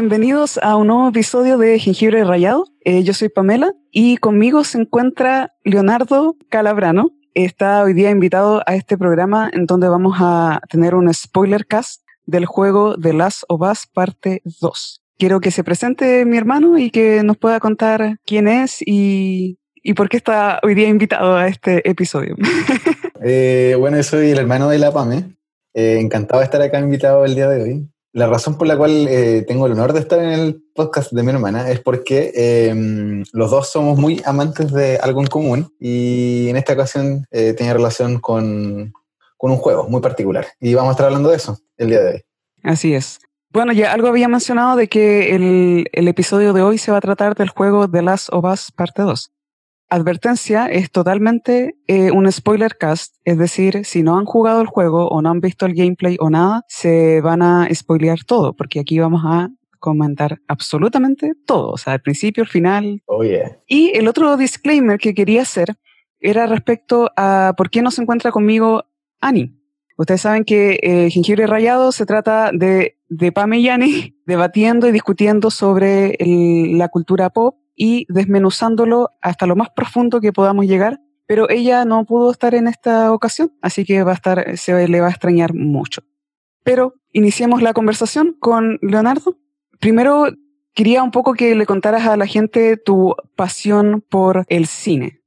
Bienvenidos a un nuevo episodio de Jengibre Rayado. Eh, yo soy Pamela y conmigo se encuentra Leonardo Calabrano. Está hoy día invitado a este programa en donde vamos a tener un spoiler cast del juego The Last of Us parte 2. Quiero que se presente mi hermano y que nos pueda contar quién es y, y por qué está hoy día invitado a este episodio. Eh, bueno, soy el hermano de la Pame. Eh, encantado de estar acá invitado el día de hoy. La razón por la cual eh, tengo el honor de estar en el podcast de mi hermana es porque em, los dos somos muy amantes de algo en común y en esta ocasión eh, tenía relación con, con, un juego muy particular. Y vamos a estar hablando de eso el día de hoy. Así es. Bueno, ya algo había mencionado de que el, el episodio de hoy se va a tratar del juego The Last of Us Parte 2. Advertencia es totalmente eh, un spoiler cast, es decir, si no han jugado el juego o no han visto el gameplay o nada, se van a spoilear todo, porque aquí vamos a comentar absolutamente todo, o sea, el principio, el final. Oh, yeah. Y el otro disclaimer que quería hacer era respecto a por qué no se encuentra conmigo Ani. Ustedes saben que eh, Jengibre Rayado se trata de, de Pame y Ani debatiendo y discutiendo sobre el, la cultura pop y desmenuzándolo hasta lo más profundo que podamos llegar. Pero ella no pudo estar en esta ocasión, así que va a estar, se le va a extrañar mucho. Pero iniciemos la conversación con Leonardo. Primero, quería un poco que le contaras a la gente tu pasión por el cine.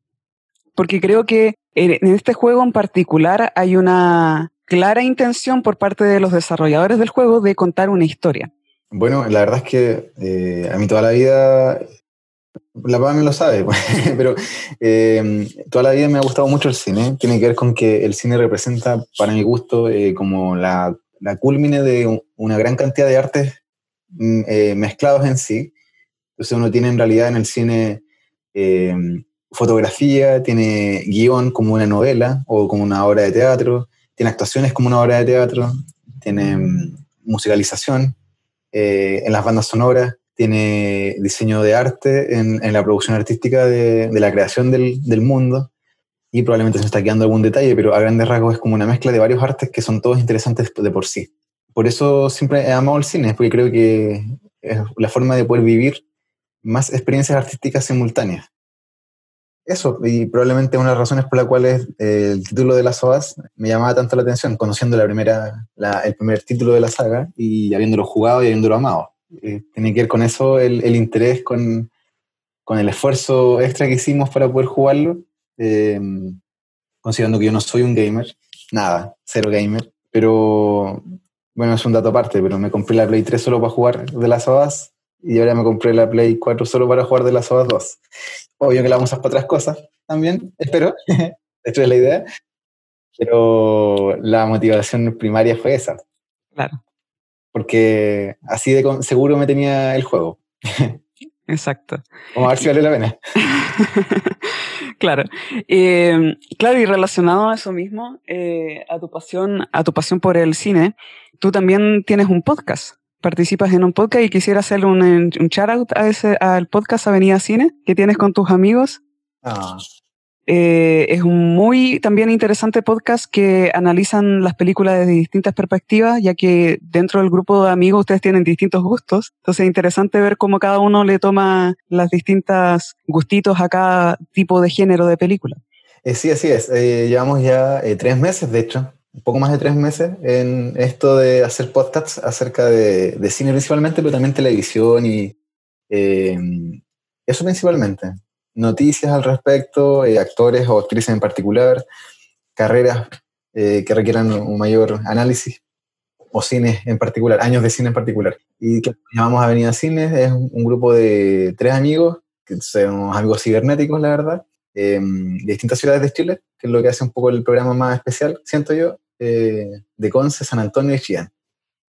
Porque creo que en este juego en particular hay una clara intención por parte de los desarrolladores del juego de contar una historia. Bueno, la verdad es que eh, a mí toda la vida la me lo sabe, pero eh, toda la vida me ha gustado mucho el cine. Tiene que ver con que el cine representa, para mi gusto, eh, como la, la culmine de una gran cantidad de artes mm, eh, mezclados en sí. Entonces uno tiene en realidad en el cine fotografía, tiene guion como una novela o como una obra de teatro, tiene actuaciones como una obra de teatro, tiene mm, musicalización en las bandas sonoras tiene diseño de arte en, en la producción artística de, de la creación del, del, mundo y probablemente se está quedando algún detalle, pero a grandes rasgos es como una mezcla de varios artes que son todos interesantes de por sí. Por eso siempre he amado el cine, porque creo que es la forma de poder vivir más experiencias artísticas simultáneas. Eso, y probablemente una de las razones por las cuales eh, el título de las SOAS me llamaba tanto la atención, conociendo la primera, el primer título de la saga y habiéndolo jugado y habiéndolo amado. Eh, tiene que ver con eso, el, el interés, con, con, el esfuerzo extra que hicimos para poder jugarlo. Eh, considerando que yo no soy un gamer, nada, cero gamer, pero bueno, es un dato aparte, pero me compré la Play 3 solo para jugar de las OAS y ahora me compré la Play 4 solo para jugar de las OAS 2. Obvio que la vamos a usar para otras cosas también, espero, esta es la idea, pero la motivación primaria fue esa. Claro porque así de seguro me tenía el juego. Exacto. Vamos a ver si vale la pena. claro. Eh, claro, y relacionado a eso mismo, eh, a tu pasión, a tu pasión por el cine, tú también tienes un podcast. Participas en un podcast y quisiera hacerle un, un shout out a ese, al podcast Avenida Cine que tienes con tus amigos. Ah, eh, es un muy también interesante podcast que analizan las películas desde distintas perspectivas, ya que dentro del grupo de amigos ustedes tienen distintos gustos. Entonces es interesante ver cómo cada uno le toma las distintas gustitos a cada tipo de género de película. Eh, sí, así es. Eh, llevamos ya eh, tres meses, de hecho, un poco más de tres meses en esto de hacer podcasts acerca de, de cine principalmente, pero también televisión y eso principalmente noticias al respecto, eh, actores o actrices en particular, carreras eh, que requieran un mayor análisis o cines en particular, años de cine en particular. Y que llamamos Avenida Cines, es un grupo de tres amigos, que son amigos cibernéticos, la verdad, eh, de distintas ciudades de Chile, que es lo que hace un poco el programa más especial, siento yo, eh, de Conce, San Antonio y Chillán.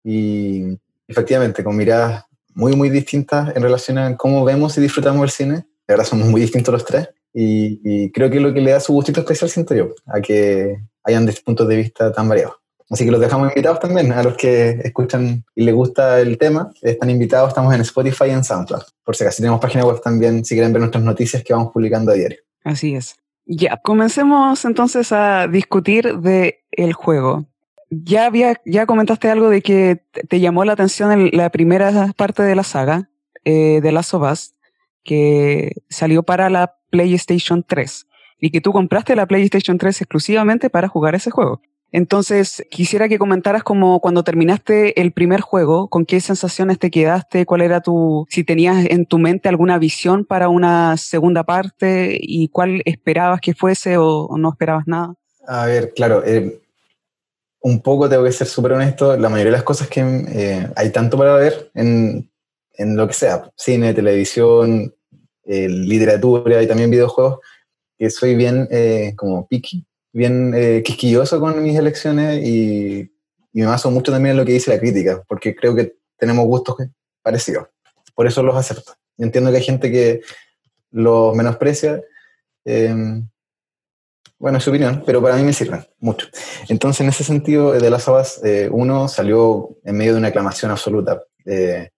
Y efectivamente, con miradas muy, muy distintas en relación a cómo vemos y disfrutamos el cine, de verdad somos muy distintos los tres y, creo que lo que le da su gustito especial, siento yo, a que hayan puntos de vista tan variados. Así que los dejamos invitados también a los que escuchan y les gusta el tema. Están invitados, estamos en Spotify y en SoundCloud. Por si acaso tenemos página web también si quieren ver nuestras noticias que vamos publicando a diario. Así es. Ya, comencemos entonces a discutir de el juego. ya había, ya comentaste algo de que te llamó la atención en la primera parte de la saga eh, de Last of que salió para la PlayStation 3 y que tú compraste la PlayStation 3 exclusivamente para jugar ese juego. Entonces, quisiera que comentaras como cuando terminaste el primer juego, con qué sensaciones te quedaste, cuál era tu, si tenías en tu mente alguna visión para una segunda parte y cuál esperabas que fuese o, no esperabas nada. A ver, claro, eh, un poco tengo que ser súper honesto, la mayoría de las cosas que eh, hay tanto para ver en, en, lo que sea, cine, televisión, eh, literatura y también videojuegos, que soy bien como picky bien eh, quisquilloso con mis elecciones y, y, me baso mucho también en lo que dice la crítica, porque creo que tenemos gustos parecidos. Por eso los acepto. Yo entiendo que hay gente que los menosprecia. Em, bueno, es su opinión, pero para mí me sirven mucho. Entonces, en ese sentido, de las Sabas, eh, uno salió en medio de una aclamación absoluta. Eh,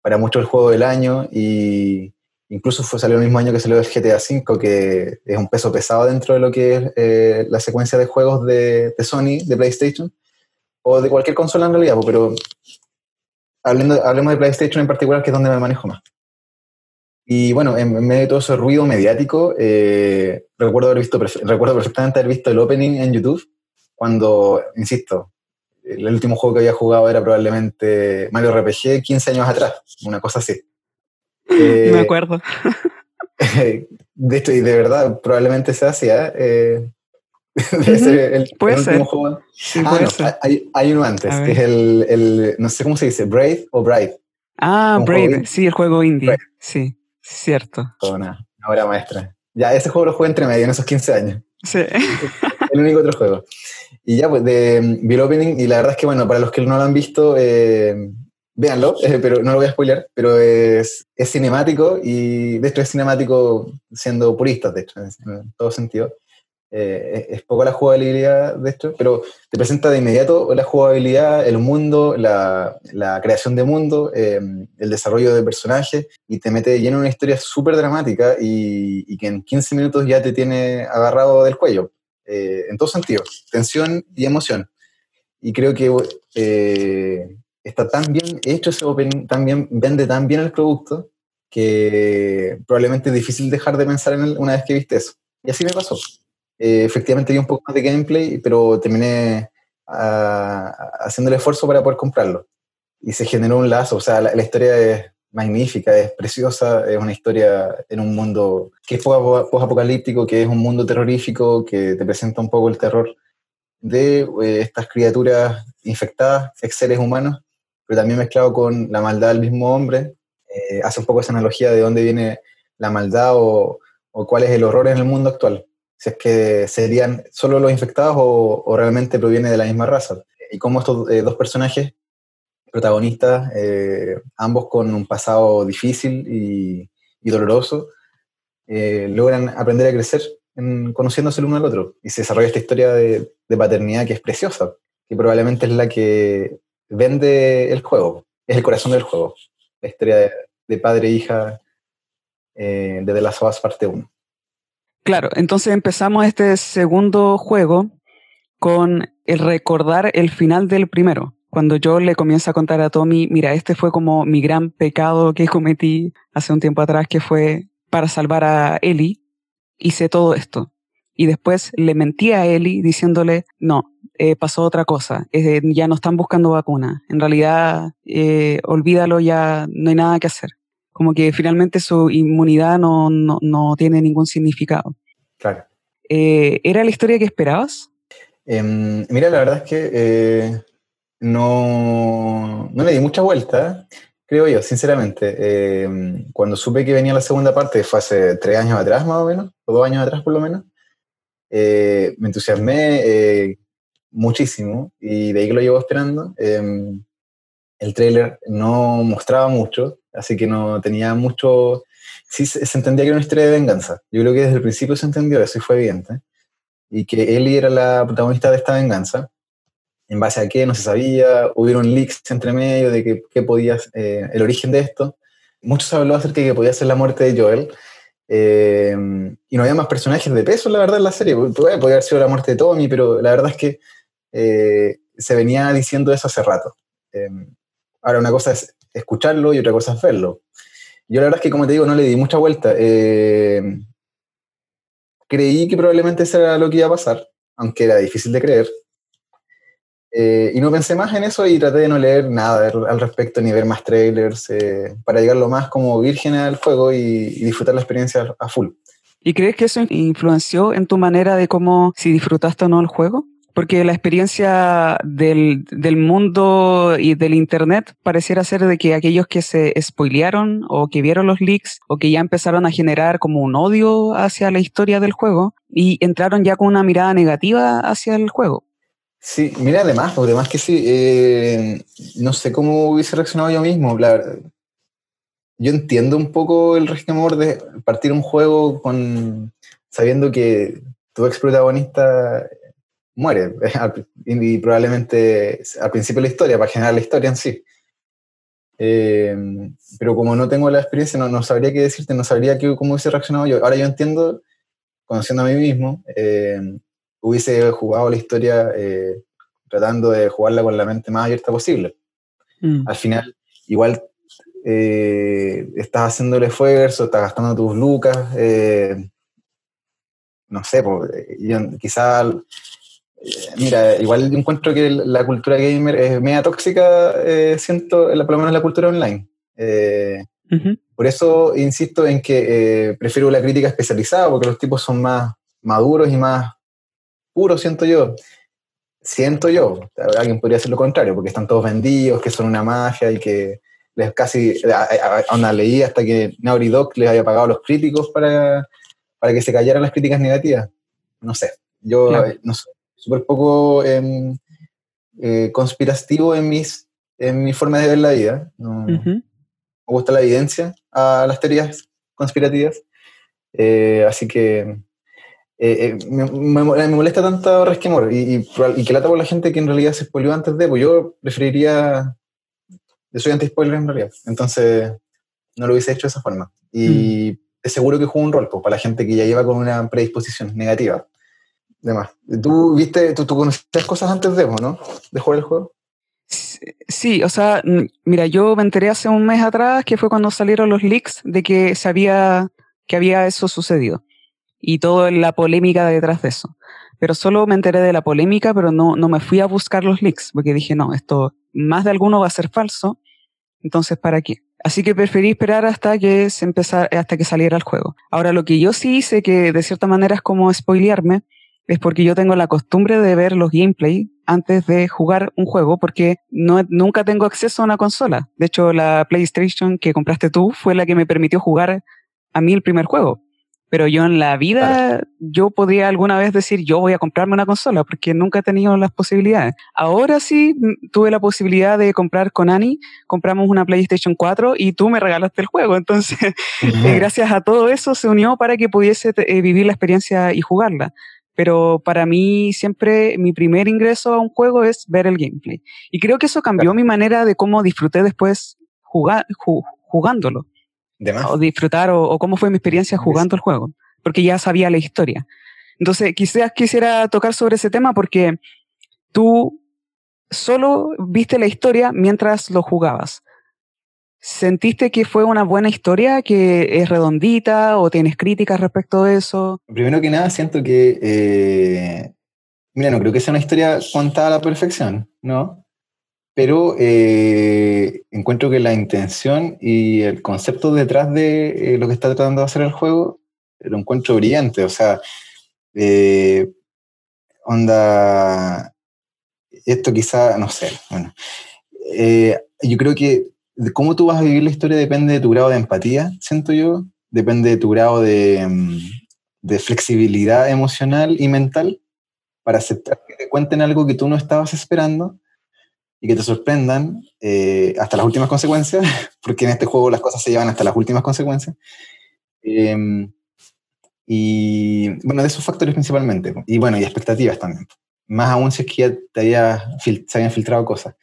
para muchos el juego del año y, Incluso fue, salió el mismo año que salió el GTA V, que es un peso pesado dentro de lo que es eh, la secuencia de juegos de, Sony, de PlayStation, o de cualquier consola en realidad, pero hablando, hablemos de PlayStation en particular, que es donde me manejo más. Y bueno, en, medio de todo ese ruido mediático, eh, recuerdo, haber visto, recuerdo perfectamente haber visto el opening en YouTube, cuando, insisto, el último juego que había jugado era probablemente Mario RPG 15 años atrás, una cosa así. Me eh, acuerdo. de hecho, y de verdad, probablemente se hacía. Eh, el, puede ser. juego. ah, Hay, hay, uno antes, que es el, el, no sé cómo se dice, Brave o Brave. Ah, Brave, sí, el juego indie. Sí, cierto. Una, una obra maestra. Ya, ese juego lo jugué entre medio en esos 15 años. Sí. el único otro juego. Y ya, pues, de Bill Opening, y la verdad es que, bueno, para los que no lo han visto, eh, véanlo, eh, pero no lo voy a spoiler, pero es, es, cinemático y de hecho es cinemático siendo puristas, de hecho, en todo sentido. Eh, es, poco la jugabilidad de esto, pero te presenta de inmediato la jugabilidad, el mundo, la, la creación de mundo, em, el desarrollo de personajes y te mete lleno en una historia súper dramática y, y, que en 15 minutos ya te tiene agarrado del cuello, eh, en todos sentidos, tensión y emoción. Y creo que está tan bien hecho ese opening, también vende tan bien el producto, que probablemente es difícil dejar de pensar en él una vez que viste eso. Y así me pasó. Eh, efectivamente vi un poco más de gameplay, pero terminé ah, haciendo el esfuerzo para poder comprarlo. Y se generó un lazo, o sea, la, historia es magnífica, es preciosa, es una historia en un mundo que es post-apocalíptico, que es un mundo terrorífico, que te presenta un poco el terror de eh, estas criaturas infectadas, ex seres humanos, pero también mezclado con la maldad del mismo hombre. Eh, hace un poco esa analogía de dónde viene la maldad o, cuál es el horror en el mundo actual. Si es que serían solo los infectados o, realmente proviene de la misma raza. Y cómo estos eh, dos personajes protagonistas, eh, ambos con un pasado difícil y, doloroso, logran aprender a crecer conociéndose el uno al otro. Y se desarrolla esta historia de, de paternidad que es preciosa, que probablemente es la que vende el juego, es el corazón del juego. La historia de, padre e hija eh, de The Last of Us parte 1. Claro, entonces empezamos este segundo juego con el recordar el final del primero. Cuando yo le comienzo a contar a Tommy, mira, este fue como mi gran pecado que cometí hace un tiempo atrás, que fue para salvar a Ellie, hice todo esto. Y después le mentí a Ellie diciéndole, no, eh, pasó otra cosa, ya no están buscando vacuna, en realidad eh, olvídalo, ya no hay nada que hacer. Como que finalmente su inmunidad no, no, no tiene ningún significado. Claro. Eh, ¿Era la historia que esperabas? Em, mira, la verdad es que no, no le di mucha vuelta, creo yo, sinceramente. Em, cuando supe que venía la segunda parte, fue hace tres años atrás más o menos, o dos años atrás por lo menos, me entusiasmé, muchísimo y de ahí que lo llevo esperando. Em, el trailer no mostraba mucho, así que no tenía mucho... Sí se, entendía que era una historia de venganza. Yo creo que desde el principio se entendió eso y fue evidente. Y que Ellie era la protagonista de esta venganza. En base a qué no se sabía, hubieron leaks entre medio de que, que podía, eh, el origen de esto. Mucho se habló acerca de que podía ser la muerte de Joel, eh, y no había más personajes de peso, la verdad, en la serie. Podría haber sido la muerte de Tommy, pero la verdad es que eh, se venía diciendo eso hace rato. Em, ahora, una cosa es escucharlo y otra cosa es verlo. Yo la verdad es que, como te digo, no le di mucha vuelta. Em, creí que probablemente eso era lo que iba a pasar, aunque era difícil de creer. Eh, y no pensé más en eso y traté de no leer nada al respecto ni ver más trailers eh, para llegar lo más como virgen al juego y, disfrutar la experiencia a full. ¿Y crees que eso influenció en tu manera de cómo si disfrutaste o no el juego? Porque la experiencia del, del, mundo y del Internet pareciera ser de que aquellos que se spoilearon o que vieron los leaks o que ya empezaron a generar como un odio hacia la historia del juego y entraron ya con una mirada negativa hacia el juego. Sí, mira, además, además que sí, eh, no sé cómo hubiese reaccionado yo mismo. yo entiendo un poco el resquemor de partir un juego con sabiendo que tu ex protagonista muere y probablemente al principio de la historia, para generar la historia en sí. Eh, pero como no tengo la experiencia, no, no sabría qué decirte, no sabría cómo hubiese reaccionado yo. Ahora yo entiendo, conociendo a mí mismo, eh, hubiese jugado la historia eh, tratando de jugarla con la mente más abierta posible. Mm. Al final, igual eh, estás haciendo el esfuerzo, estás gastando tus lucas, eh, no sé, quizás, mira, igual encuentro que la cultura gamer es media tóxica, siento, por lo menos la cultura online. Por eso insisto en que prefiero la crítica especializada, porque los tipos son más maduros y más puro, siento yo. Siento yo, alguien podría hacer lo contrario, porque están todos vendidos, que son una magia y que les casi, onda, leí hasta que Naughty Dog les había pagado a los críticos para, para que se callaran las críticas negativas. No sé, yo no sé, súper poco em, eh, conspirativo en, mis, en mi forma de ver la vida. Me gusta la evidencia a las teorías conspirativas. Eh, así que eh, eh, me, molesta tanto resquemor y, y, que lata por la gente que en realidad se spoileó antes de, pues yo preferiría, yo soy anti-spoiler en realidad, entonces no lo hubiese hecho de esa forma. Y mm. es seguro que juega un rol, pues, para la gente que ya lleva con una predisposición negativa. Además, ¿tú viste, tú, tú conocías cosas antes de, ¿no? De jugar el juego. Sí, o sea, mira, yo me enteré hace un mes atrás que fue cuando salieron los leaks de que sabía que había eso sucedido y toda la polémica detrás de eso. Pero solo me enteré de la polémica, pero no, no me fui a buscar los leaks, porque dije, no, esto más de alguno va a ser falso, entonces ¿para qué? Así que preferí esperar hasta que se empezara, hasta que saliera el juego. Ahora, lo que yo sí hice, que de cierta manera es como spoilearme, es porque yo tengo la costumbre de ver los gameplay antes de jugar un juego, porque no, nunca tengo acceso a una consola. De hecho, la PlayStation que compraste tú fue la que me permitió jugar a mí el primer juego. Pero yo en la vida, yo podría alguna vez decir, yo voy a comprarme una consola, porque nunca he tenido las posibilidades. Ahora sí mm, tuve la posibilidad de comprar con Ani, compramos una PlayStation 4 y tú me regalaste el juego. Entonces, eh, gracias a todo eso se unió para que pudiese eh, vivir la experiencia y jugarla. Pero para mí siempre mi primer ingreso a un juego es ver el gameplay. Y creo que eso cambió mi manera de cómo disfruté después jugar, jugándolo o disfrutar o, cómo fue mi experiencia jugando el juego, porque ya sabía la historia. Entonces, quizás quisiera tocar sobre ese tema porque tú solo viste la historia mientras lo jugabas. ¿Sentiste que fue una buena historia, que es redondita o tienes críticas respecto a eso? Primero que nada, siento que, eh, mira, no creo que sea una historia contada a la perfección, ¿no? Pero eh, encuentro que la intención y el concepto detrás de eh, lo que está tratando de hacer el juego lo encuentro brillante. O sea, eh, onda, esto quizá, no sé, bueno, yo creo que cómo tú vas a vivir la historia depende de tu grado de empatía, siento yo, depende de tu grado de, mm, de flexibilidad emocional y mental para aceptar que te cuenten algo que tú no estabas esperando y que te sorprendan eh, hasta las últimas consecuencias, porque en este juego las cosas se llevan hasta las últimas consecuencias. Em, y bueno, de esos factores principalmente. Y bueno, y expectativas también. Más aún si es que ya te había, se habían filtrado cosas.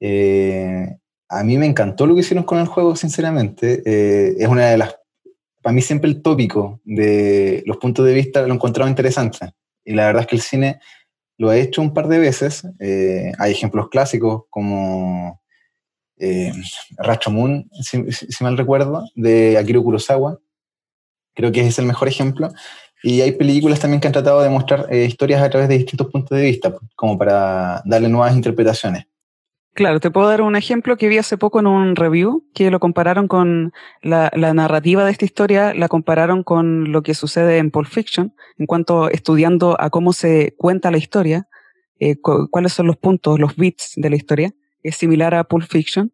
Eh, a mí me encantó lo que hicieron con el juego, sinceramente. Eh, es una de las. Para mí, siempre el tópico de los puntos de vista lo he encontrado interesante. Y la verdad es que el cine lo ha hecho un par de veces. Eh, hay ejemplos clásicos como eh, Rashomon, si, si, mal recuerdo, de Akira Kurosawa. Creo que es el mejor ejemplo. Y hay películas también que han tratado de mostrar eh, historias a través de distintos puntos de vista, como para darle nuevas interpretaciones. Claro, te puedo dar un ejemplo que vi hace poco en un review, que lo compararon con la, narrativa de esta historia, la compararon con lo que sucede en Pulp Fiction, en cuanto estudiando a cómo se cuenta la historia, eh, cuáles son los puntos, los bits de la historia. Es similar a Pulp Fiction.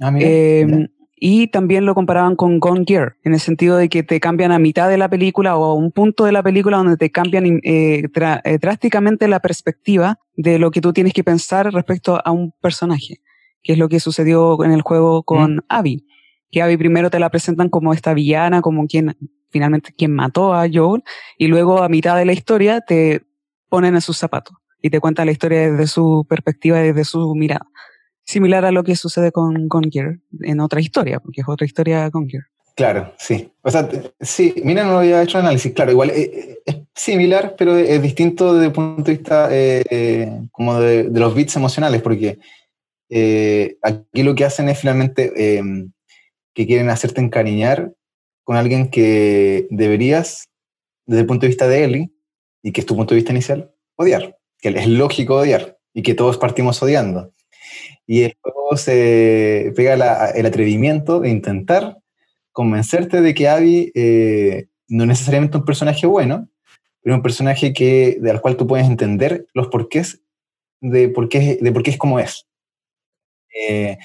Ah, em, y también lo comparaban con Gone Gear, en el sentido de que te cambian a mitad de la película o a un punto de la película donde te cambian eh, eh, drásticamente la perspectiva de lo que tú tienes que pensar respecto a un personaje, que es lo que sucedió en el juego con mm. Abby. Que Abby primero te la presentan como esta villana, como quien finalmente quien mató a Joel, y luego a mitad de la historia te ponen en sus zapatos y te cuentan la historia desde su perspectiva, desde su mirada similar a lo que sucede con Gear en otra historia, porque es otra historia Gear. Claro, sí. O sea, sí, mira, no había hecho análisis. Claro, igual eh, eh, es, similar, pero es distinto desde el punto de vista eh, como de, los bits emocionales, porque aquí lo que hacen es finalmente em, que quieren hacerte encariñar con alguien que deberías, desde el punto de vista de Ellie, y que es tu punto de vista inicial, odiar, que es lógico odiar, y que todos partimos odiando. Y el juego se pega el atrevimiento de intentar convencerte de que Abby eh, no es necesariamente un personaje bueno, pero un personaje que, del cual tú puedes entender los porqués de por qué, de por qué es como es. Eh,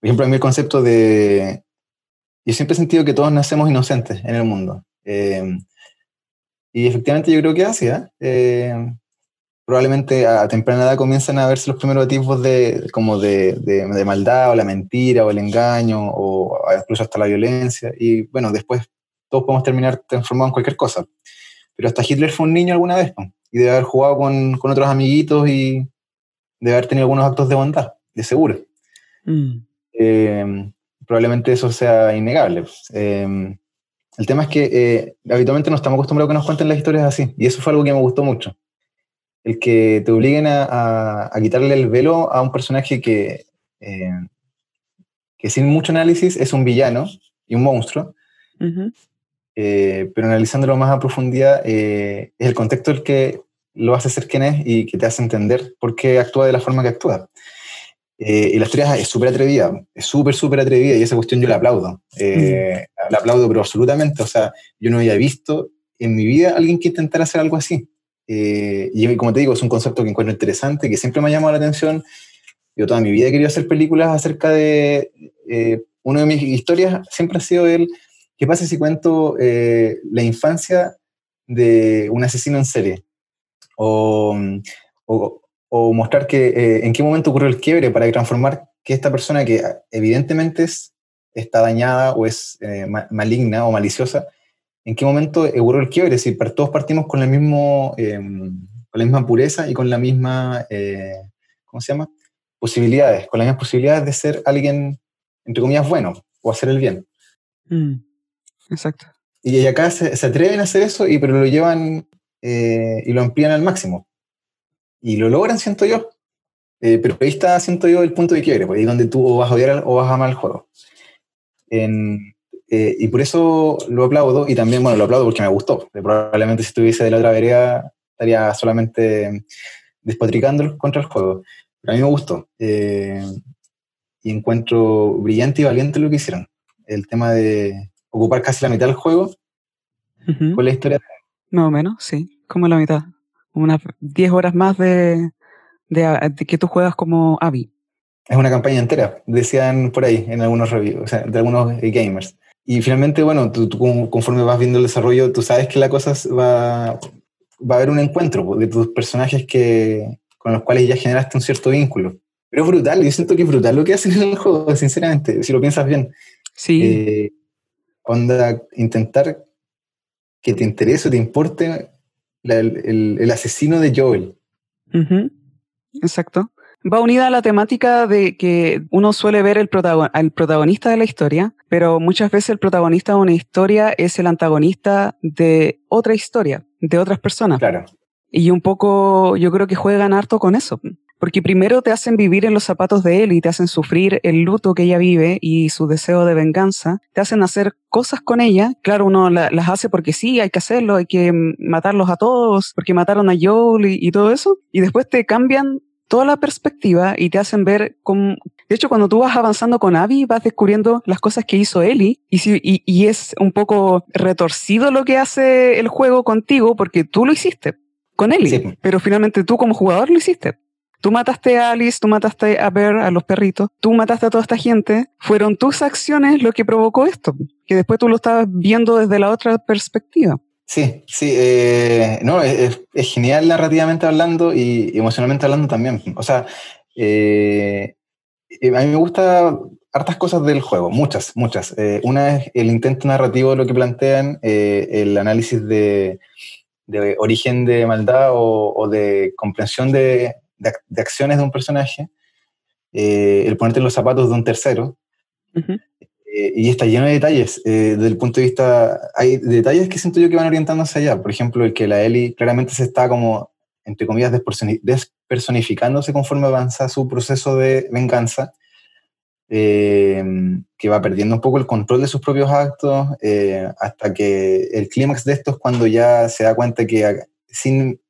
por ejemplo, a mí el concepto de... Yo siempre he sentido que todos nacemos inocentes en el mundo. Eh, y efectivamente yo creo que así, ¿eh? Probablemente a temprana edad comienzan a verse los primeros tipos de, como de, de, maldad o la mentira o el engaño o incluso hasta la violencia. Y bueno, después todos podemos terminar transformados en cualquier cosa. Pero hasta Hitler fue un niño alguna vez y debe haber jugado con, con, otros amiguitos y debe haber tenido algunos actos de bondad, de seguro. Mm. Eh, probablemente eso sea innegable. Eh, el tema es que eh, habitualmente no estamos acostumbrados a que nos cuenten las historias así y eso fue algo que me gustó mucho el que te obliguen a, quitarle el velo a un personaje que, eh, que sin mucho análisis es un villano y un monstruo, eh, pero analizándolo más a profundidad eh, es el contexto el que lo hace ser quien es y que te hace entender por qué actúa de la forma que actúa. y la historia es súper atrevida, es súper, súper atrevida y esa cuestión yo la aplaudo. La aplaudo, pero absolutamente. O sea, yo no había visto en mi vida a alguien que intentara hacer algo así. Eh, y como te digo, es un concepto que encuentro interesante, que siempre me ha llamado la atención. Yo toda mi vida he querido hacer películas acerca de... Eh, una de mis historias siempre ha sido el, ¿qué pasa si cuento eh, la infancia de un asesino en serie? O, o, mostrar que en qué momento ocurrió el quiebre para transformar que esta persona que evidentemente es, está dañada o es maligna o maliciosa, en qué momento ocurrió el quiebre, es decir, todos partimos con, el mismo, em, con la misma pureza y con la misma, eh, ¿cómo se llama? Posibilidades, con las mismas posibilidades de ser alguien, entre comillas, bueno o hacer el bien. Mm, exacto. Y acá se, atreven a hacer eso, y, pero lo llevan eh, y lo amplían al máximo. Y lo logran, siento yo. Eh, pero ahí está, siento yo, el punto de quiebre, pues, ahí donde tú o vas a odiar o vas a amar el juego. En, eh, y por eso lo aplaudo y también, bueno, lo aplaudo porque me gustó. Probablemente si estuviese de la otra vereda estaría solamente despotricando contra el juego. Pero a mí me gustó. Eh, y encuentro brillante y valiente lo que hicieron. El tema de ocupar casi la mitad del juego con la historia. Más o menos, sí, como la mitad. Unas 10 horas más de, de, que tú juegas como Abby. Es una campaña entera, decían por ahí en algunos reviews, o sea, de algunos gamers. Y finalmente, bueno, tú, conforme vas viendo el desarrollo, tú sabes que la cosa va, va a haber un encuentro de tus personajes que, con los cuales ya generaste un cierto vínculo. Pero es brutal, yo siento que es brutal lo que hacen en el juego, sinceramente, si lo piensas bien. Sí. Eh, onda, intentar que te interese, te importe el, el, asesino de Joel. Exacto va unida a la temática de que uno suele ver el al protagonista de la historia, pero muchas veces el protagonista de una historia es el antagonista de otra historia, de otras personas. Claro. Y un poco, yo creo que juegan harto con eso. Porque primero te hacen vivir en los zapatos de él y te hacen sufrir el luto que ella vive y su deseo de venganza. Te hacen hacer cosas con ella. Claro, uno las hace porque sí, hay que hacerlo, hay que matarlos a todos, porque mataron a Joel y, y todo eso. Y después te cambian toda la perspectiva y te hacen ver cómo... De hecho, cuando tú vas avanzando con Abby, vas descubriendo las cosas que hizo Ellie y, si, y, y, es un poco retorcido lo que hace el juego contigo porque tú lo hiciste con Ellie, pero finalmente tú como jugador lo hiciste. Tú mataste a Alice, tú mataste a Bear, a los perritos, tú mataste a toda esta gente. Fueron tus acciones lo que provocó esto, que después tú lo estabas viendo desde la otra perspectiva. Sí, sí, eh, no, es, genial narrativamente hablando y emocionalmente hablando también. O sea, eh, a mí me gusta hartas cosas del juego, muchas, muchas. Eh, una es el intento narrativo de lo que plantean, el análisis de, origen de maldad o, de comprensión de, acciones de un personaje, el ponerte en los zapatos de un tercero. Eh, y está lleno de detalles. Eh, desde el punto de vista, hay detalles que siento yo que van orientándose allá. Por ejemplo, el que la Ellie claramente se está como, entre comillas, despersonificándose conforme avanza su proceso de venganza, eh, que va perdiendo un poco el control de sus propios actos, hasta que el clímax de esto es cuando ya se da cuenta que sin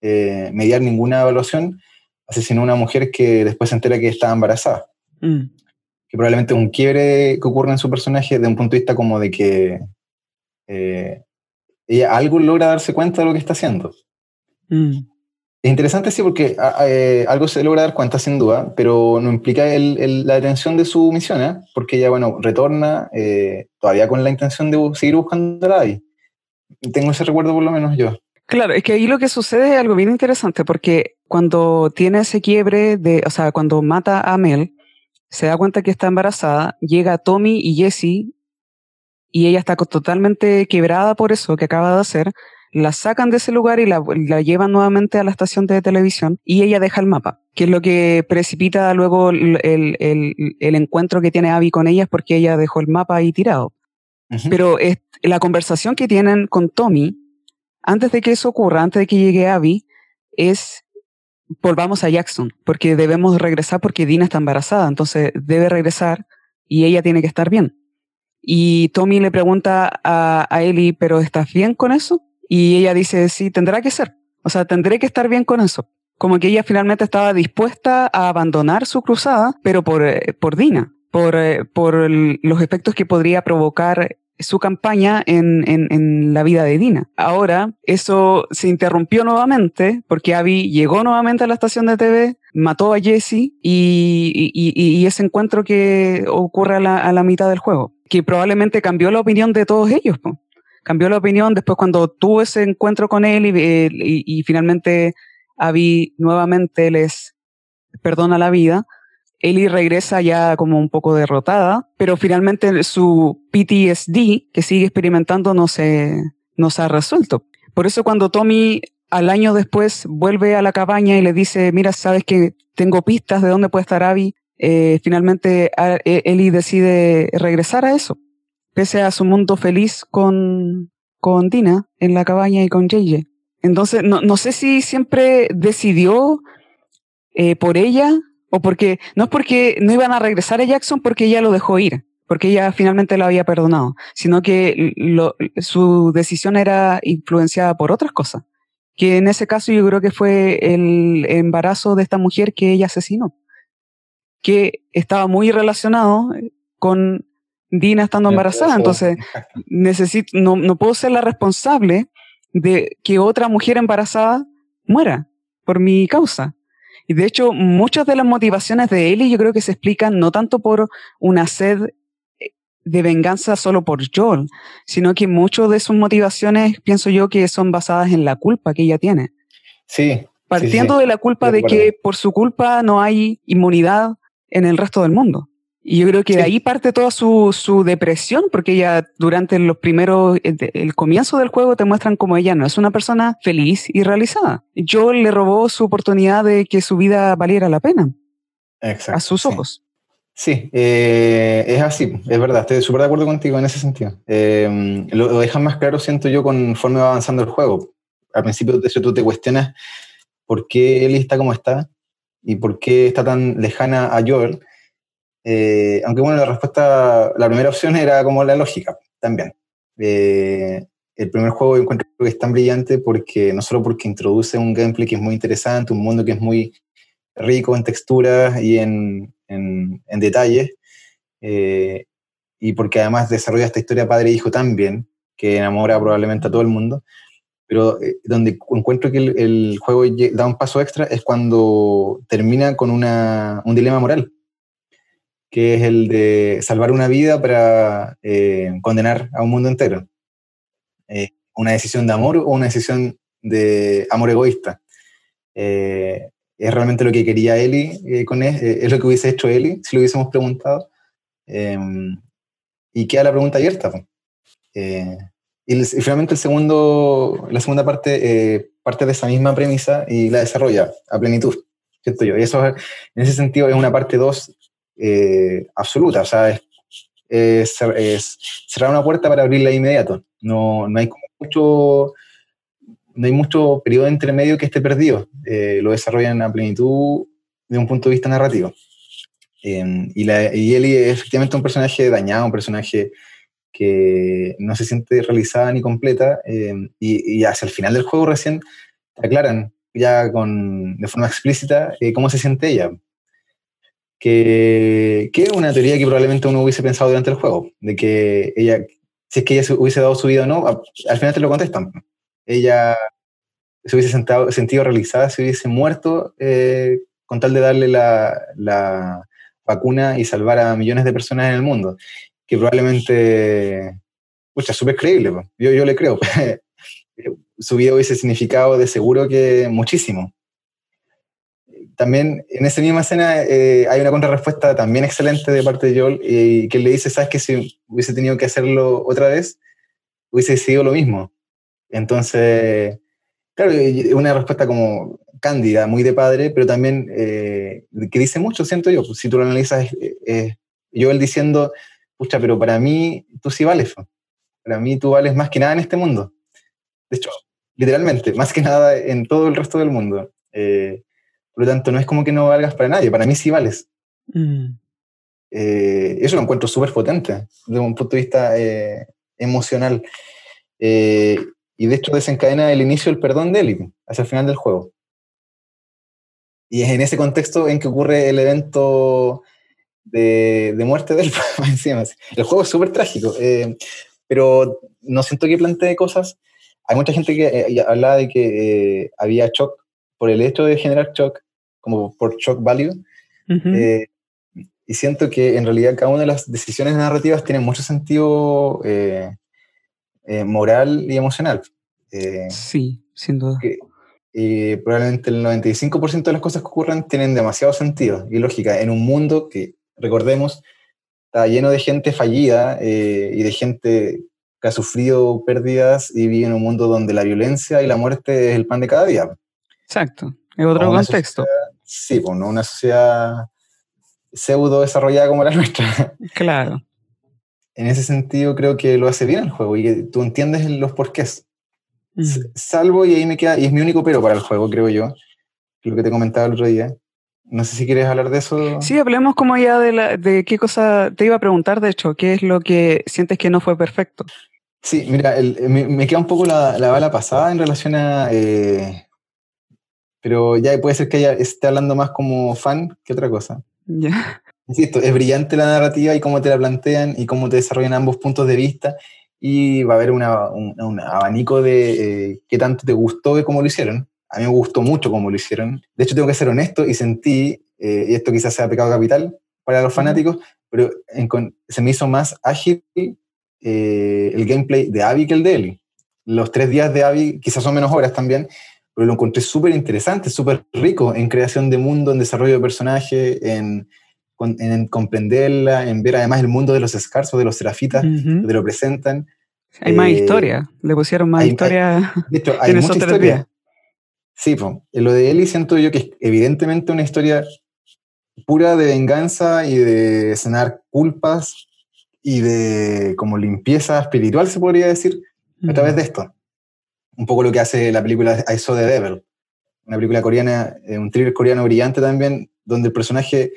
mediar ninguna evaluación, asesinó a una mujer que después se entera que estaba embarazada. Mm que probablemente es un quiebre que ocurre en su personaje de un punto de vista como de que eh, ella algo logra darse cuenta de lo que está haciendo. Mm. Es interesante, sí, porque eh, algo se logra dar cuenta sin duda, pero no implica la detención de su misión, ¿eh? porque ella, bueno, retorna todavía con la intención de seguir buscándola ahí. Tengo ese recuerdo por lo menos yo. Claro, es que ahí lo que sucede es algo bien interesante, porque cuando tiene ese quiebre de, o sea, cuando mata a Mel, se da cuenta que está embarazada, llega Tommy y Jessie y ella está totalmente quebrada por eso que acaba de hacer, la sacan de ese lugar y la, llevan nuevamente a la estación de televisión y ella deja el mapa, que es lo que precipita luego el, encuentro que tiene Abby con ellas porque ella dejó el mapa ahí tirado. Pero es, la conversación que tienen con Tommy, antes de que eso ocurra, antes de que llegue Abby, es volvamos a Jackson, porque debemos regresar porque Dina está embarazada, entonces debe regresar y ella tiene que estar bien. Y Tommy le pregunta a, a Ellie, ¿pero estás bien con eso? Y ella dice, sí, tendrá que ser. O sea, tendré que estar bien con eso. Como que ella finalmente estaba dispuesta a abandonar su cruzada, pero por, eh, por Dina, por, eh, por los efectos que podría provocar su campaña en, en, la vida de Dina. Ahora, eso se interrumpió nuevamente porque Abby llegó nuevamente a la estación de TV, mató a Jesse y, y, y ese encuentro que ocurre a la, a la, mitad del juego, que probablemente cambió la opinión de todos ellos. Cambió la opinión después cuando tuvo ese encuentro con él y, y finalmente Abby nuevamente les perdona la vida Ellie regresa ya como un poco derrotada, pero finalmente su PTSD que sigue experimentando no se, no se ha resuelto. Por eso cuando Tommy al año después vuelve a la cabaña y le dice, mira, sabes que tengo pistas de dónde puede estar Abby, eh, finalmente e, Ellie decide regresar a eso, pese a su mundo feliz con, con Dina en la cabaña y con JJ. Entonces, no, no sé si siempre decidió eh, por ella o porque, no es porque no iban a regresar a Jackson porque ella lo dejó ir, porque ella finalmente lo había perdonado, sino que su decisión era influenciada por otras cosas. Que en ese caso yo creo que fue el embarazo de esta mujer que ella asesinó, que estaba muy relacionado con Dina estando embarazada. Entonces, necesito, no, no puedo ser la responsable de que otra mujer embarazada muera por mi causa. Y de hecho, muchas de las motivaciones de Ellie yo creo que se explican no tanto por una sed eh, de venganza solo por Joel, sino que muchas de sus motivaciones pienso yo que son basadas en la culpa que ella tiene. Sí. Partiendo de la culpa de que por su culpa no hay inmunidad en el resto del mundo. Y yo creo que de ahí parte toda su, su, depresión, porque ella durante los primeros, el, el, comienzo del juego te muestran como ella no es una persona feliz y realizada. Yo le robó su oportunidad de que su vida valiera la pena. Exacto. A sus ojos. Sí, eh, es así, es verdad, estoy súper de acuerdo contigo en ese sentido. Eh, lo, lo dejan más claro, siento yo, conforme va avanzando el juego. al principio de eso tú te cuestionas por qué Ellie está como está y por qué está tan lejana a Joel. Eh, aunque bueno, la respuesta, la primera opción era como la lógica también. Eh, el primer juego yo encuentro que es tan brillante porque no solo porque introduce un gameplay que es muy interesante, un mundo que es muy rico en texturas y en, en, detalles, eh, y porque además desarrolla esta historia padre e hijo tan bien, que enamora probablemente a todo el mundo, pero eh, donde encuentro que el, juego da un paso extra es cuando termina con una, un dilema moral, que es el de salvar una vida para eh, condenar a un mundo entero. Eh, una decisión de amor o una decisión de amor egoísta. Eh, es realmente lo que quería Eli eh, con él, es lo que hubiese hecho Eli si lo hubiésemos preguntado. Em, y queda la pregunta abierta. y, finalmente el segundo, la segunda parte parte de esa misma premisa y la desarrolla a plenitud, yo. Y eso en ese sentido es una parte 2 absoluta, o sea, es es, cerrar una puerta para abrirla de inmediato. No, no hay mucho no hay mucho periodo entre medio que esté perdido. Eh, lo desarrollan a plenitud de un punto de vista narrativo. Em, y, la, y es efectivamente un personaje dañado, un personaje que no se siente realizada ni completa, em, y, y, hacia el final del juego recién aclaran ya con, de forma explícita eh, cómo se siente ella que, que, es una teoría que probablemente uno hubiese pensado durante el juego, de que ella, si es que ella se hubiese dado su vida o no, al final te lo contestan. Ella se hubiese sentado, sentido realizada, se hubiese muerto eh, con tal de darle la, la, vacuna y salvar a millones de personas en el mundo, que probablemente, pucha, súper creíble, yo, yo le creo. su vida hubiese significado de seguro que muchísimo también en esa misma escena eh, hay una contrarrespuesta también excelente de parte de Joel y que le dice, sabes que si hubiese tenido que hacerlo otra vez, hubiese sido lo mismo. Entonces, claro, una respuesta como cándida, muy de padre, pero también eh, que dice mucho, siento yo. Si tú lo analizas, Joel diciendo, pucha, pero para mí tú sí vales. Para mí tú vales más que nada en este mundo. De hecho, literalmente, más que nada en todo el resto del mundo. Eh, por lo tanto, no es como que no valgas para nadie, para mí sí vales. Mm. Eh, eso lo encuentro súper potente desde un punto de vista eh, emocional. Eh, y de hecho desencadena el inicio del perdón de Eli hacia el final del juego. Y es en ese contexto en que ocurre el evento de, de muerte de él. el juego es súper trágico, pero no siento que plantee cosas. Hay mucha gente que hablaba de que había shock por el hecho de generar shock como por shock value. Eh, y siento que en realidad cada una de las decisiones narrativas tiene mucho sentido eh, eh, moral y emocional. sí, sin duda. y probablemente el 95% de las cosas que ocurren tienen demasiado sentido y lógica en un mundo que, recordemos, está lleno de gente fallida y de gente que ha sufrido pérdidas y vive en un mundo donde la violencia y la muerte es el pan de cada día. Exacto, es otro contexto. Sí, pues no una sociedad pseudo desarrollada como la nuestra. Claro. En ese sentido creo que lo hace bien el juego y que tú entiendes los porqués. Mm. Salvo, y ahí me queda, y es mi único pero para el juego, creo yo, lo que te comentaba el otro día. No sé si quieres hablar de eso. Sí, hablemos como ya de, la, de qué cosa te iba a preguntar, de hecho, qué es lo que sientes que no fue perfecto. Sí, mira, me, queda un poco la, la, bala pasada en relación a eh, pero ya puede ser que ella esté hablando más como fan que otra cosa. Ya. Insisto, es brillante la narrativa y cómo te la plantean y cómo te desarrollan ambos puntos de vista y va a haber un, abanico de eh, qué tanto te gustó de cómo lo hicieron. A mí me gustó mucho cómo lo hicieron. De hecho, tengo que ser honesto y sentí, eh, y esto quizás sea pecado capital para los fanáticos, pero se me hizo más ágil eh, el gameplay de Abby que el de Ellie. Los tres días de Abby quizás son menos horas también, pero lo encontré súper interesante, súper rico en creación de mundo, en desarrollo de personaje, en, en, comprenderla, en ver además el mundo de los escarzos, de los serafitas, que lo presentan. Hay más eh, historia, le pusieron más historia. De hecho, hay mucha historia. Sí, pues, lo de Eli siento yo que es evidentemente una historia pura de venganza y de sanar culpas y de como limpieza espiritual, se podría decir, a través de esto. Un poco lo que hace la película I Saw the Devil, una película coreana, eh, un thriller coreano brillante también, donde el personaje,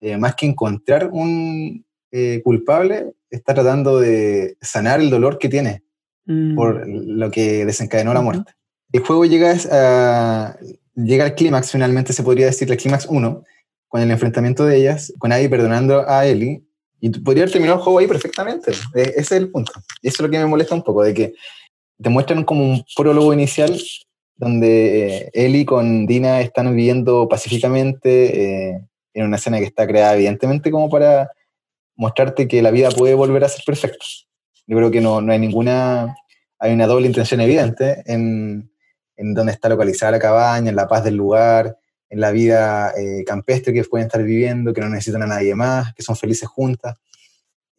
eh, más que encontrar un eh, culpable, está tratando de sanar el dolor que tiene mm. por lo que desencadenó la muerte. El juego llega, a, llega al clímax, finalmente se podría decir, el clímax 1, con el enfrentamiento de ellas, con Abby perdonando a Ellie, y podría haber terminado el juego ahí perfectamente. Ese es el punto. Y eso es lo que me molesta un poco, de que te muestran como un prólogo inicial donde eh, Ellie con Dina están viviendo pacíficamente eh, en una escena que está creada evidentemente como para mostrarte que la vida puede volver a ser perfecta. Yo creo que no, no hay ninguna, hay una doble intención evidente en, en dónde está localizada la cabaña, en la paz del lugar, en la vida eh, campestre que pueden estar viviendo, que no necesitan a nadie más, que son felices juntas.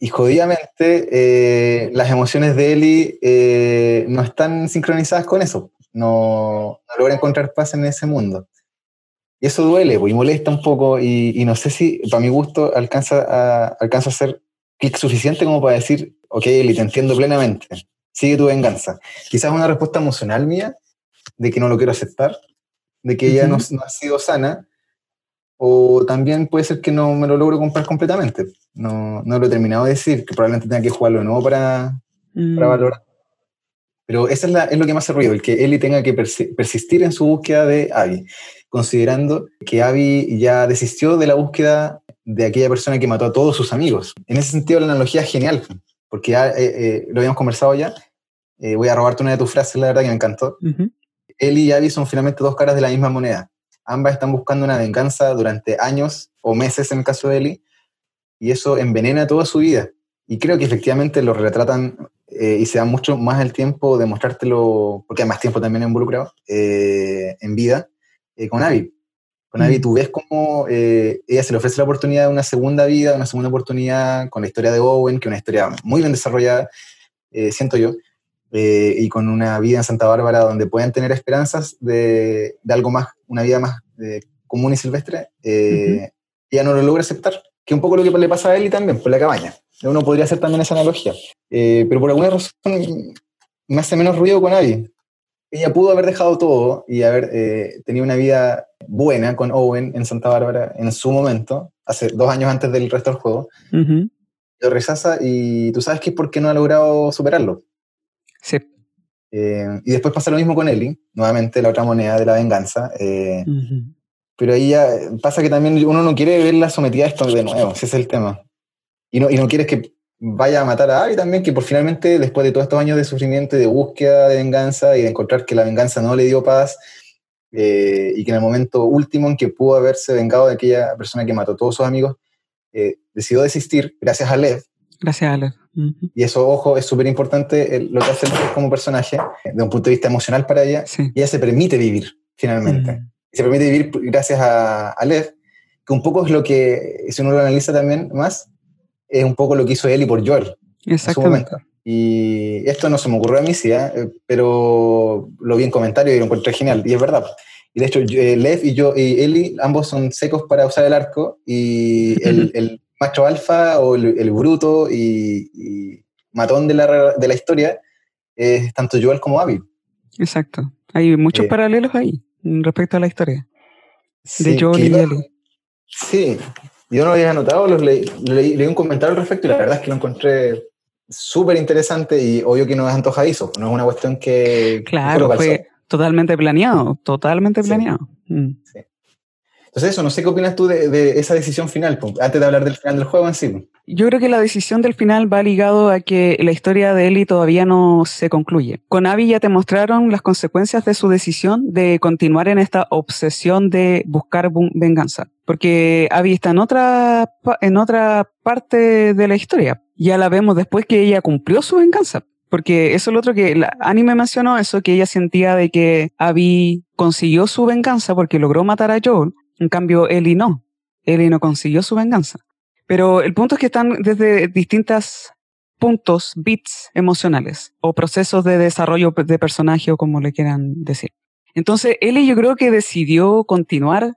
Y jodidamente eh, las emociones de Eli eh, no están sincronizadas con eso, no, no logra encontrar paz en ese mundo. Y eso duele pues, y molesta un poco y, no sé si, para mi gusto, alcanza a, alcanza a hacer clic suficiente como para decir, ok, Eli, te entiendo plenamente, sigue tu venganza. Quizás una respuesta emocional mía de que no lo quiero aceptar, de que ella no, ha sido sana, o también puede ser que no me lo logro comprar completamente. No, no lo he terminado de decir, que probablemente tenga que jugarlo de nuevo para, para mm. valorar. Pero eso es, es, lo que más hace ruido, el que Ellie tenga que persistir en su búsqueda de Abby, considerando que Abby ya desistió de la búsqueda de aquella persona que mató a todos sus amigos. En ese sentido, la analogía es genial, porque ya, eh, eh, lo habíamos conversado ya. Eh, voy a robarte una de tus frases, la verdad que me encantó. Ellie y Abby son finalmente dos caras de la misma moneda. Ambas están buscando una venganza durante años o meses en el caso de Ellie, y eso envenena toda su vida. Y creo que efectivamente lo retratan eh, y se da mucho más el tiempo de mostrártelo, porque hay más tiempo también involucrado eh, en vida, eh, con Abby. Con Abby mm. tú ves cómo ella se le ofrece la oportunidad de una segunda vida, una segunda oportunidad con la historia de Owen, que es una historia muy bien desarrollada, siento yo, eh, y con una vida en Santa Bárbara donde puedan tener esperanzas de, de algo más, una vida más eh, común y silvestre, eh, ella no lo logra aceptar. Que un poco lo que le pasa a él y también, por la cabaña. Uno podría hacer también esa analogía. pero por alguna razón me hace menos ruido con Abby. Ella pudo haber dejado todo y haber tenido una vida buena con Owen en Santa Bárbara en su momento, hace dos años antes del resto del juego. Lo rechaza y tú sabes que es porque no ha logrado superarlo Sí. Eh, y después pasa lo mismo con Ellie, nuevamente la otra moneda de la venganza. Eh, pero ahí ya pasa que también uno no quiere verla sometida a esto de nuevo, ese es el tema. Y no, y no quieres que vaya a matar a Abby también, que por finalmente, después de todos estos años de sufrimiento de búsqueda de venganza y de encontrar que la venganza no le dio paz, eh, y que en el momento último en que pudo haberse vengado de aquella persona que mató a todos sus amigos, decidió desistir gracias a Lev. Gracias a Lev. Y eso, ojo, es súper importante lo que hace como personaje, de un punto de vista emocional para ella. Y ella se permite vivir, finalmente. Mm. Y se permite vivir gracias a, a Lev, que un poco es lo que, si uno lo analiza también más, es un poco lo que hizo Ellie por Joel. Exactamente. Y esto no se me ocurrió a mí, sí, ¿eh? pero lo vi en comentarios y lo encontré genial. Y es verdad. Y de hecho, eh, Lev y yo y Ellie, ambos son secos para usar el arco. Y el, el macho alfa o el, bruto y, matón de la, de la historia es tanto Joel como Abby. Exacto. Hay muchos eh, paralelos ahí respecto a la historia de Joel y Ellie. Sí, yo no lo había anotado, los leí, leí, un comentario al respecto y la verdad es que lo encontré súper interesante y obvio que no es antojadizo, no es una cuestión que... Claro, fue totalmente planeado, totalmente planeado. Mm. Sí. Entonces eso, no sé qué opinas tú de, esa decisión final, antes de hablar del final del juego en sí. Yo creo que la decisión del final va ligado a que la historia de Ellie todavía no se concluye. Con Abby ya te mostraron las consecuencias de su decisión de continuar en esta obsesión de buscar venganza. Porque Abby está en otra, en otra parte de la historia. Ya la vemos después que ella cumplió su venganza. Porque eso es lo otro que la, Annie me mencionó, eso que ella sentía de que Abby consiguió su venganza porque logró matar a Joel, en cambio, Ellie no. Ellie no consiguió su venganza. Pero el punto es que están desde distintos puntos, bits emocionales o procesos de desarrollo de personaje o como le quieran decir. Entonces, Ellie yo creo que decidió continuar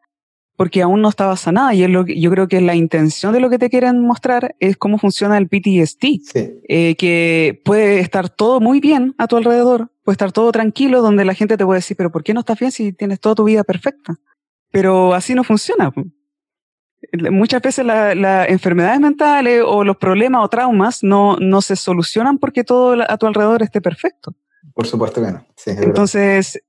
porque aún no estaba sanada y es lo que, yo creo que la intención de lo que te quieren mostrar es cómo funciona el PTSD, eh, que puede estar todo muy bien a tu alrededor, puede estar todo tranquilo donde la gente te puede decir, pero ¿por qué no estás bien si tienes toda tu vida perfecta? Pero así no funciona. Muchas veces las enfermedades mentales o los problemas o traumas no, no se solucionan porque todo a tu alrededor esté perfecto. Por supuesto que no. Entonces,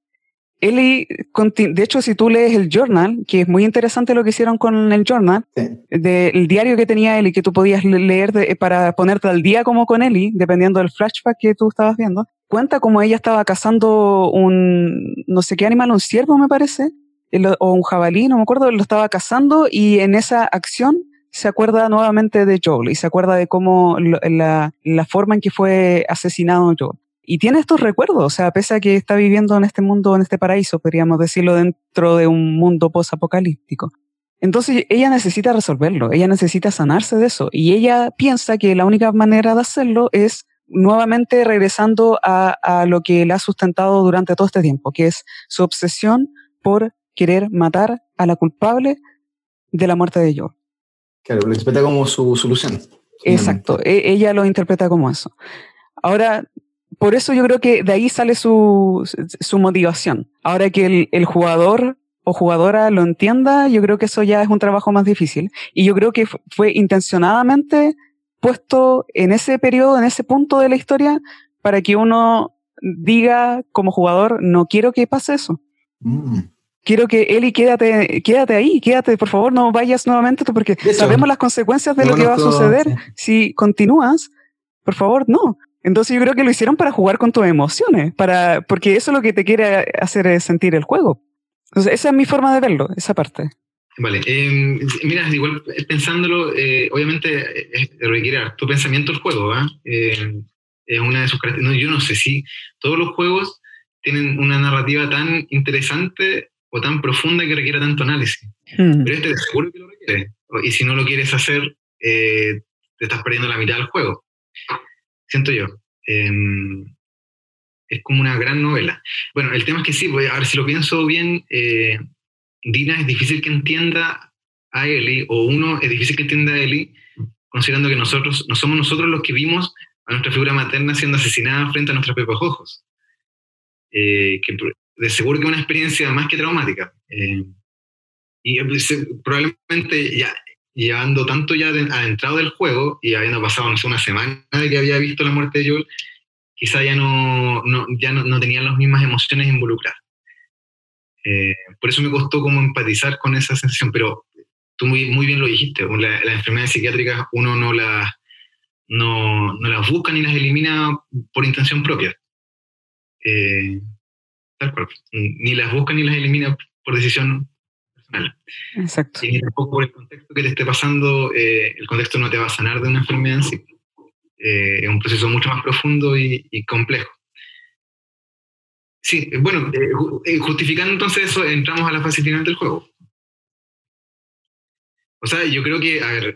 Eli, de hecho, si tú lees el journal, que es muy interesante lo que hicieron con el journal, del diario que tenía Eli, que tú podías leer para ponerte al día como con Eli, dependiendo del flashback que tú estabas viendo, cuenta como ella estaba cazando un, no sé qué animal, un ciervo me parece, o un jabalí, no me acuerdo, lo estaba cazando y en esa acción se acuerda nuevamente de Joel y se acuerda de cómo la, la forma en que fue asesinado Joel y tiene estos recuerdos, o sea, pese a que está viviendo en este mundo, en este paraíso, podríamos decirlo, dentro de un mundo post-apocalíptico. Entonces ella necesita resolverlo, ella necesita sanarse de eso y ella piensa que la única manera de hacerlo es nuevamente regresando a, a lo que le ha sustentado durante todo este tiempo, que es su obsesión por querer matar a la culpable de la muerte de Joe. Claro, lo interpreta como su solución. Exacto, e, ella lo interpreta como eso. Ahora, por eso yo creo que de ahí sale su, su motivación. Ahora que el, el, jugador o jugadora lo entienda, yo creo que eso ya es un trabajo más difícil. Y yo creo que fue intencionadamente puesto en ese periodo, en ese punto de la historia, para que uno diga como jugador, no quiero que pase eso. Mm. Quiero que Eli, quédate, quédate ahí, quédate, por favor, no vayas nuevamente, porque sabemos las consecuencias de lo que va a suceder si continúas. Por favor, no. Entonces yo creo que lo hicieron para jugar con tus emociones, para, porque eso es lo que te quiere hacer sentir el juego. Entonces esa es mi forma de verlo, esa parte. Vale, em, mira, igual eh, pensándolo, eh, obviamente eh, requiere tu pensamiento el juego, ¿va? Em, es una de sus características. yo no sé si todos los juegos tienen una narrativa tan interesante o tan profunda que requiera tanto análisis. Hmm. Pero este seguro que lo requiere. Y si no lo quieres hacer, te estás perdiendo la mitad del juego siento yo. Em, es como una gran novela. Bueno, el tema es que sí, a ver si lo pienso bien, eh, Dina es difícil que entienda a Eli, o uno es difícil que entienda a Eli, considerando que nosotros no somos nosotros los que vimos a nuestra figura materna siendo asesinada frente a nuestros propios ojos. Eh, que de seguro que una experiencia más que traumática. Eh, y probablemente ya llevando tanto ya adentrado del juego y habiendo pasado, no sé, una semana de que había visto la muerte de Joel, quizá ya no, no ya no, no, tenían las mismas emociones involucradas. Eh, por eso me costó como empatizar con esa sensación, pero tú muy, muy bien lo dijiste, las enfermedades psiquiátricas uno no las, no, no, las busca ni las elimina por intención propia. Eh, tal cual. Ni las busca ni las elimina por decisión Exacto. Y tampoco por el contexto que te esté pasando, eh, el contexto no te va a sanar de una enfermedad en sí. Eh, es un proceso mucho más profundo y, complejo. Sí, bueno, eh, justificando entonces eso, entramos a la fase final del juego. O sea, yo creo que, a ver,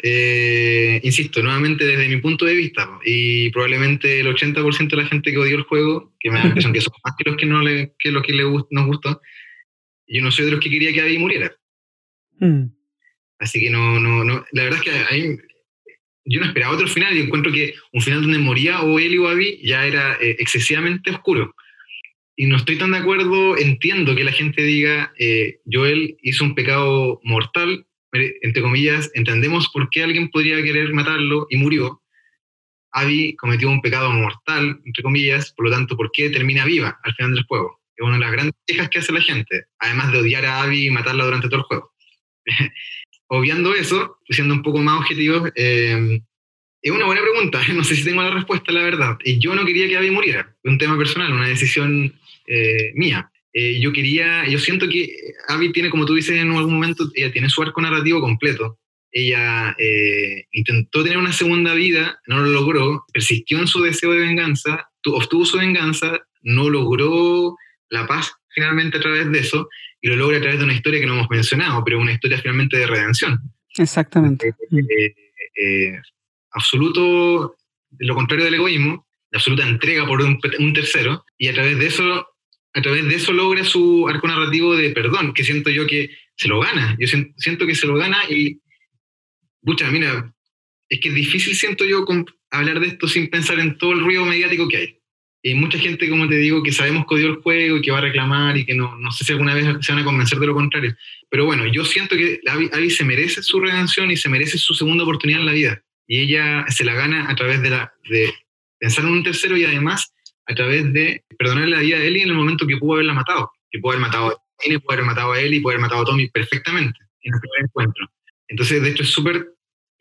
insisto, nuevamente desde mi punto de vista, y probablemente el 80% de la gente que odió el juego, que me da la impresión que son más que los que, no le, que los que le, nos gustó, yo no soy de los que quería que Abby muriera. Mm. Así que no, no, no, la verdad es que yo no esperaba otro final y encuentro que un final donde moría o él o Abby ya era eh, excesivamente oscuro. Y no estoy tan de acuerdo, entiendo que la gente diga, eh, Joel hizo un pecado mortal, eh, entre comillas, entendemos por qué alguien podría querer matarlo y murió. Abby cometió un pecado mortal, entre comillas, por lo tanto, ¿por qué termina viva al final del juego? Es una de las grandes quejas que hace la gente, además de odiar a Abby y matarla durante todo el juego. Obviando eso, siendo un poco más objetivo, eh, es una buena pregunta. No sé si tengo la respuesta, la verdad. Yo no quería que Abby muriera. Un tema personal, una decisión eh, mía. Eh, yo quería, yo siento que Abby tiene, como tú dices en algún momento, ella tiene su arco narrativo completo. Ella intentó tener una segunda vida, no lo logró, persistió en su deseo de venganza, obtuvo su venganza, no logró la paz finalmente a través de eso, y lo logra a través de una historia que no hemos mencionado, pero una historia finalmente de redención. Exactamente. Eh, eh, eh, absoluto, lo contrario del egoísmo, de absoluta entrega por un, tercero, y a través de eso a través de eso logra su arco narrativo de perdón, que siento yo que se lo gana. Yo siento que se lo gana y, pucha, mira, es que es difícil, siento yo, hablar de esto sin pensar en todo el ruido mediático que hay. Y mucha gente, como te digo, que sabemos que odió el juego y que va a reclamar y que no, no sé si alguna vez se van a convencer de lo contrario. Pero bueno, yo siento que Abby, se merece su redención y se merece su segunda oportunidad en la vida. Y ella se la gana a través de, la, de pensar en un tercero y además a través de perdonar la vida de Ellie en el momento que pudo haberla matado. Que pudo haber matado a Tine, pudo haber matado a Ellie, pudo haber matado a Tommy perfectamente en el primer encuentro. Entonces, de hecho, es súper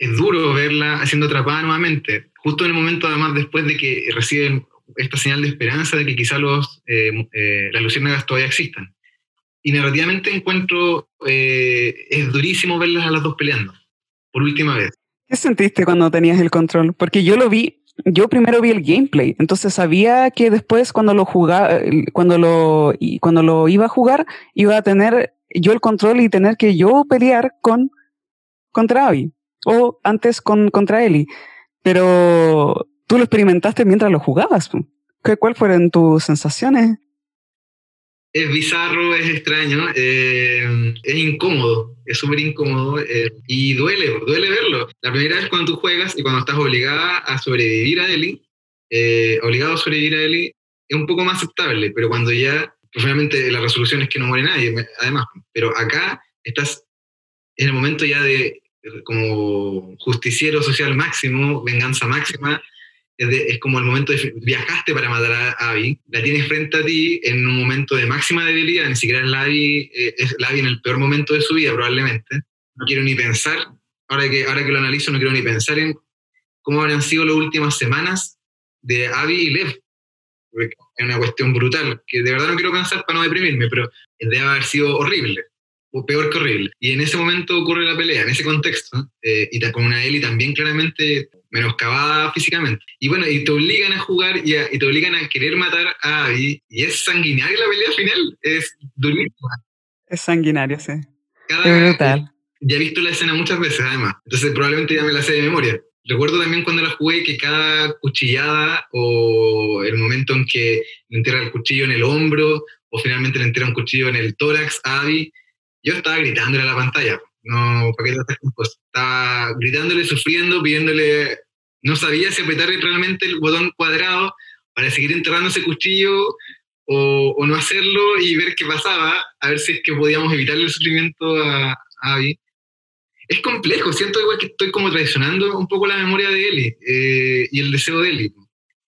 es duro verla siendo atrapada nuevamente, justo en el momento además después de que reciben esta señal de esperanza de que quizá los, eh, eh, las luciérnagas todavía existan. Y narrativamente encuentro, eh, es durísimo verlas a las dos peleando, por última vez. ¿Qué sentiste cuando tenías el control? Porque yo lo vi, yo primero vi el gameplay, entonces sabía que después cuando lo jugaba, cuando lo, cuando lo iba a jugar, iba a tener yo el control y tener que yo pelear con contra Abby o antes con, contra Eli. Pero tú lo experimentaste mientras lo jugabas. ¿Qué, ¿Cuáles fueron tus sensaciones? Es bizarro, es extraño, eh, es incómodo, es súper incómodo eh, y duele, duele verlo. La primera vez cuando tú juegas y cuando estás obligada a sobrevivir a Eli, eh, obligado a sobrevivir a Eli, es un poco más aceptable, pero cuando ya, pues la resolución es que no muere nadie, además, pero acá estás en el momento ya de como justiciero social máximo, venganza máxima, es, como el momento de viajaste para matar a Abby, la tienes frente a ti en un momento de máxima debilidad, ni siquiera es la Abby, eh, es la Abby en el peor momento de su vida probablemente. No quiero ni pensar, ahora que, ahora que lo analizo, no quiero ni pensar en cómo habrán sido las últimas semanas de Abby y Lev. Es una cuestión brutal, que de verdad no quiero pensar para no deprimirme, pero debe haber sido horrible o peor que horrible. Y en ese momento ocurre la pelea, en ese contexto, eh, y con una Ellie también claramente menoscabada físicamente. Y bueno, y te obligan a jugar y, y, te obligan a querer matar a Abby, y es sanguinaria la pelea final, es durísima. Es sanguinaria, sí. Cada, brutal. Ya he visto la escena muchas veces, además, entonces probablemente ya me la sé de memoria. Recuerdo también cuando la jugué que cada cuchillada o el momento en que le entierra el cuchillo en el hombro o finalmente le entierra un cuchillo en el tórax a Abby, yo estaba gritándole a la pantalla, no, ¿para qué te cosas? Estaba gritándole, sufriendo, pidiéndole, no sabía si apretar realmente el botón cuadrado para seguir enterrando ese cuchillo o, no hacerlo y ver qué pasaba, a ver si es que podíamos evitarle el sufrimiento a, Abby. Es complejo, siento igual que estoy como traicionando un poco la memoria de Eli eh, y el deseo de Eli.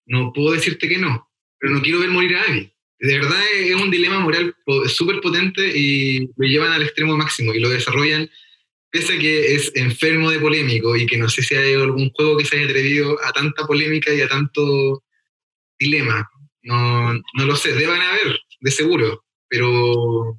No puedo decirte que no, pero no quiero ver morir a Abby de verdad es un dilema moral súper potente y lo llevan al extremo máximo y lo desarrollan, pese a que es enfermo de polémico y que no sé si hay algún juego que se haya atrevido a tanta polémica y a tanto dilema. No, no lo sé, deben haber, de seguro, pero...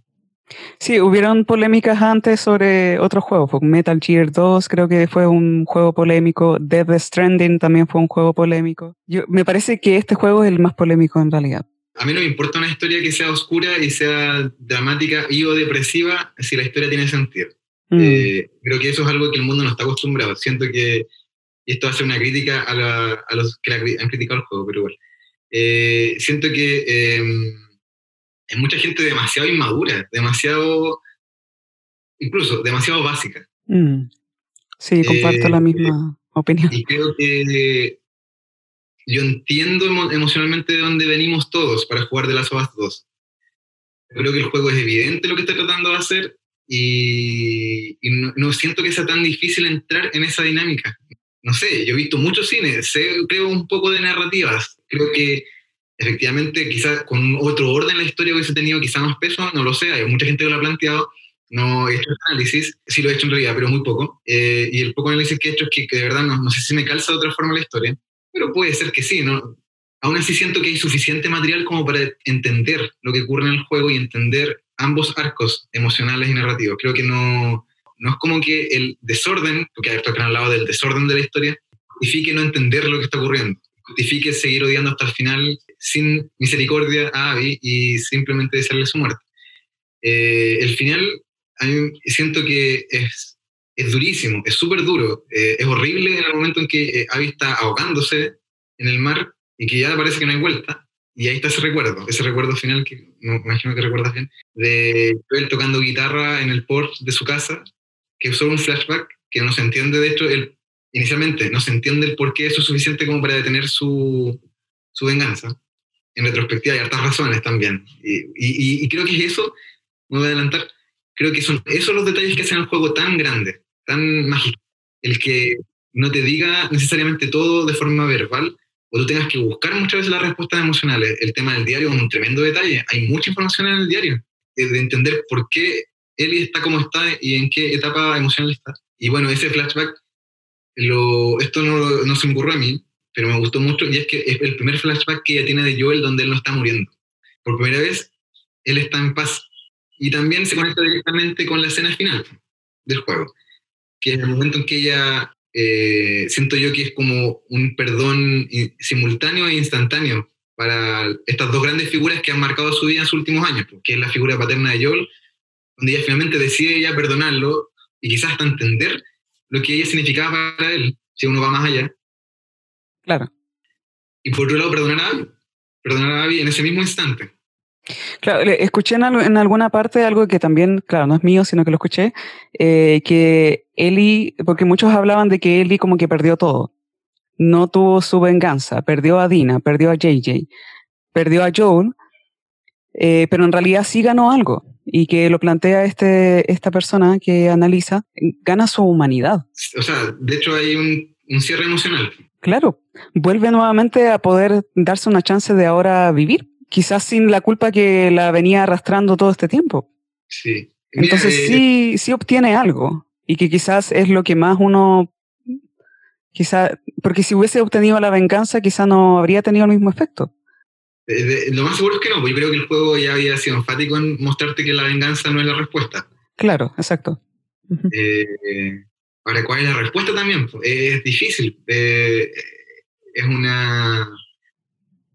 Sí, hubieron polémicas antes sobre otros juegos. Metal Gear 2 creo que fue un juego polémico. Death Stranding también fue un juego polémico. Yo, me parece que este juego es el más polémico en realidad a mí no me importa una historia que sea oscura y sea dramática y o depresiva si la historia tiene sentido. Mm. Eh, creo que eso es algo que el mundo no está acostumbrado. Siento que, y esto va a ser una crítica a, los que han criticado el juego, pero bueno. Eh, siento que eh, hay mucha gente demasiado inmadura, demasiado, incluso demasiado básica. Mm. Sí, comparto la misma opinión. Y creo que yo entiendo emocionalmente de dónde venimos todos para jugar de las of 2. Creo que el juego es evidente lo que está tratando de hacer y, no, siento que sea tan difícil entrar en esa dinámica. No sé, yo he visto muchos cines, sé, creo un poco de narrativas. Creo que efectivamente quizás con otro orden la historia hubiese tenido quizá más peso, no lo sé, hay mucha gente que lo ha planteado, no he hecho análisis, sí lo he hecho en realidad, pero muy poco. Eh, y el poco análisis que he hecho es que, que de verdad no, no, sé si me calza de otra forma la historia pero puede ser que sí, ¿no? Aún así siento que hay suficiente material como para entender lo que ocurre en el juego y entender ambos arcos emocionales y narrativos. Creo que no, no es como que el desorden, porque que han hablado del desorden de la historia, justifique no entender lo que está ocurriendo, justifique seguir odiando hasta el final sin misericordia a Abby y simplemente desearle su muerte. Eh, el final, a mí siento que es es durísimo, es súper duro, eh, es horrible en el momento en que eh, Abby está ahogándose en el mar y que ya parece que no hay vuelta. y ahí está ese recuerdo, ese recuerdo final que me imagino que recuerdas bien, de él tocando guitarra en el port de su casa, que es solo un flashback que no se entiende, de hecho, inicialmente no se entiende el por qué eso es suficiente como para detener su, su venganza. En retrospectiva hay hartas razones también. Y, y, y, creo que es eso, me voy a adelantar, creo que son esos los detalles que hacen el juego tan grande, tan mágico. El que no te diga necesariamente todo de forma verbal, o tú tengas que buscar muchas veces las respuestas emocionales. El tema del diario es un tremendo detalle. Hay mucha información en el diario, de entender por qué Ellie está como está y en qué etapa emocional está. Y bueno, ese flashback, lo, esto no, no se me ocurrió a mí, pero me gustó mucho y es que es el primer flashback que ella tiene de Joel donde él no está muriendo. Por primera vez, él está en paz. Y también se conecta directamente con la escena final del juego, que es el momento en que ella, eh, siento yo que es como un perdón simultáneo e instantáneo para estas dos grandes figuras que han marcado su vida en sus últimos años, que es la figura paterna de Joel, donde ella finalmente decide ya perdonarlo y quizás hasta entender lo que ella significaba para él, si uno va más allá, Claro. Y por otro lado, perdonar a Abby. Perdonar a Abby en ese mismo instante. Claro, escuché en, en, alguna parte algo que también, claro, no es mío, sino que lo escuché, eh, que Ellie, porque muchos hablaban de que Ellie como que perdió todo. No tuvo su venganza, perdió a Dina, perdió a JJ, perdió a Joel, eh, pero en realidad sí ganó algo y que lo plantea este, esta persona que analiza, gana su humanidad. O sea, de hecho hay un, un cierre emocional. Claro, vuelve nuevamente a poder darse una chance de ahora vivir, quizás sin la culpa que la venía arrastrando todo este tiempo. Sí. Entonces Mira, eh, sí, sí obtiene algo y que quizás es lo que más uno, quizá, porque si hubiese obtenido la venganza, quizá no habría tenido el mismo efecto. de- de- lo más seguro es que no, porque yo creo que el juego ya había sido enfático en mostrarte que la venganza no es la respuesta. Claro, exacto. Eh, ahora, ¿cuál es la respuesta también? Es difícil. Eh, es una.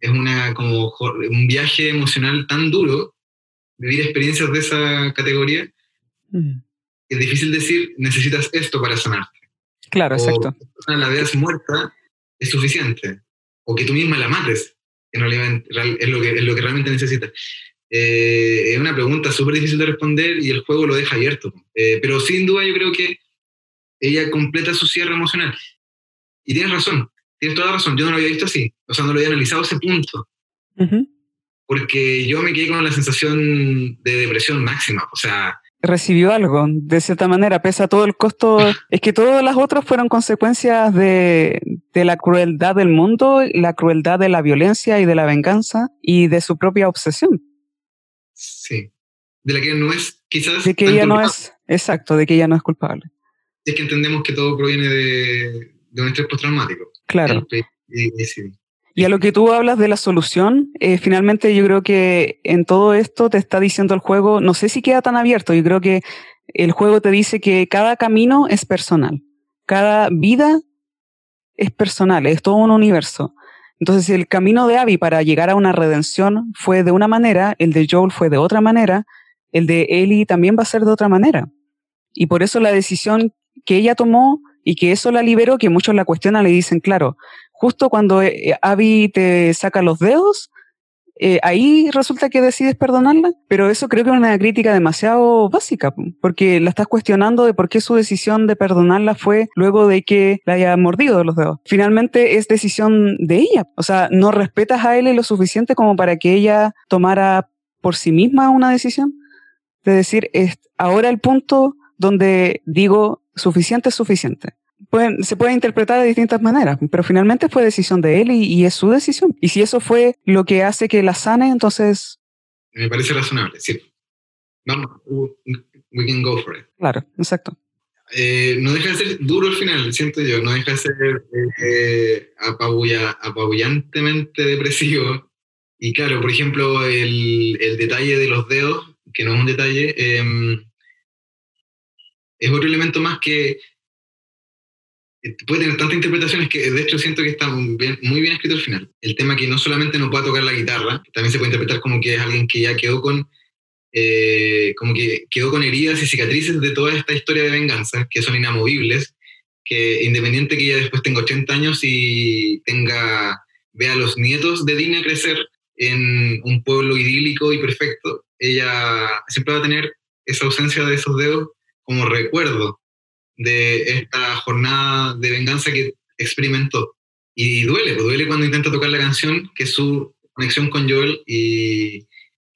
Es una como un viaje emocional tan duro, vivir experiencias de esa categoría, Mm. es difícil decir necesitas esto para sanarte. Claro, O exacto. que la veas muerta es suficiente. O que tú misma la mates, que es lo que, es lo que realmente necesitas. Eh, es una pregunta súper difícil de responder y el juego lo deja abierto. Eh, pero sin duda yo creo que ella completa su cierre emocional. Y tienes razón, tienes toda la razón. Yo no lo había visto así. O sea, no lo había analizado ese punto. Ujú. Porque yo me quedé con la sensación de depresión máxima. O sea, Recibió algo, de cierta manera, pese a todo el costo. Es que todas las otras fueron consecuencias de, de la crueldad del mundo, la crueldad de la violencia y de la venganza y de su propia obsesión. sí. De la que no es quizás... De que ella no culpable. es, exacto, de que ella no es culpable. es que entendemos que todo proviene de, de un estrés postraumático. Claro. El. Y a lo que tú hablas de la solución, eh, finalmente yo creo que en todo esto te está diciendo el juego, no sé si queda tan abierto, yo creo que el juego te dice que cada camino es personal, cada vida es personal, es todo un universo. Entonces el camino de Abby para llegar a una redención fue de una manera, el de Joel fue de otra manera, el de Ellie también va a ser de otra manera. Y por eso la decisión que ella tomó y que eso la liberó, que muchos la cuestionan, le dicen, claro, justo cuando eh, Abby te saca los dedos, eh, ahí resulta que decides perdonarla, pero eso creo que es una crítica demasiado básica, po, porque la estás cuestionando de por qué su decisión de perdonarla fue luego de que la haya mordido los dedos. Finalmente es decisión de ella, o sea, no respetas a él lo suficiente como para que ella tomara por sí misma una decisión, de decir, es ahora el punto donde digo, suficiente es suficiente pueden, se puede interpretar de distintas maneras, pero finalmente fue decisión de él y, y, es su decisión. Y si eso fue lo que hace que la sane, entonces... Me parece razonable, sí. Vamos, we can go for it. Claro, exacto. Eh, no deja de ser duro al final, siento yo, no deja de ser eh, apabulla, apabullantemente depresivo. Y claro, por ejemplo, el, el, detalle de los dedos, que no es un detalle, eh, es otro elemento más que puede tener tantas interpretaciones que de hecho siento que está muy bien, muy bien escrito al final. El tema que no solamente no pueda tocar la guitarra, también se puede interpretar como que es alguien que ya quedó con, eh, como que quedó con heridas y cicatrices de toda esta historia de venganza, que son inamovibles, que independiente que ella después tenga 80 años y tenga, vea a los nietos de Dina crecer, en un pueblo idílico y perfecto, ella siempre va a tener esa ausencia de esos dedos como recuerdo de esta jornada de venganza que experimentó. Y duele, pues duele cuando intenta tocar la canción, que es su conexión con Joel, y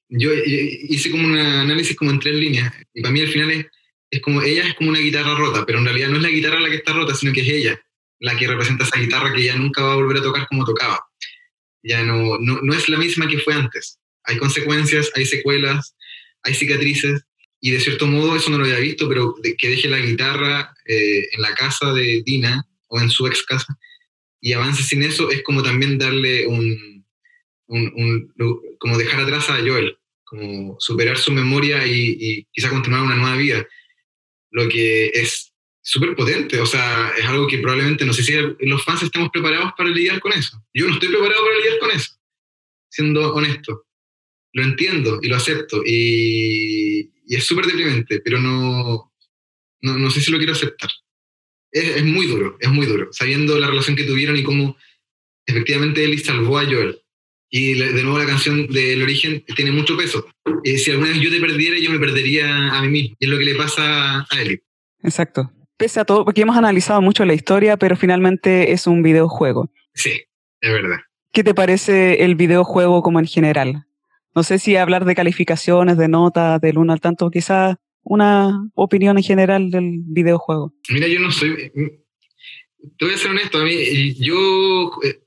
yo hice como un análisis como en tres líneas, y para mí al final es, es como, ella es como una guitarra rota, pero en realidad no es la guitarra la que está rota, sino que es ella, la que representa esa guitarra que ya nunca va a volver a tocar como tocaba. Ya no, no, no es la misma que fue antes. Hay consecuencias, hay secuelas, hay cicatrices, y de cierto modo eso no lo había visto, pero que deje la guitarra eh, en la casa de Dina o en su ex casa y avance sin eso es como también darle un, un, como dejar atrás a Joel, como superar su memoria y, y quizá continuar una nueva vida, lo que es súper potente, o sea, es algo que probablemente no sé si los fans estamos preparados para lidiar con eso. Yo no estoy preparado para lidiar con eso, siendo honesto. Lo entiendo y lo acepto y, y es súper deprimente, pero no, no, no, sé si lo quiero aceptar. Es, es, muy duro, es muy duro, sabiendo la relación que tuvieron y cómo efectivamente Ellie salvó a Joel. Y de nuevo la canción del origen tiene mucho peso. Eh, si alguna vez yo te perdiera, yo me perdería a mí mismo. Y es lo que le pasa a Ellie. Exacto. Pese a todo, porque hemos analizado mucho la historia, pero finalmente es un videojuego. Sí, es verdad. ¿Qué te parece el videojuego como en general? No sé si hablar de calificaciones, de notas, del uno al tanto, quizás una opinión en general del videojuego. Mira, yo no soy... Te voy a ser honesto, a mí, yo eh,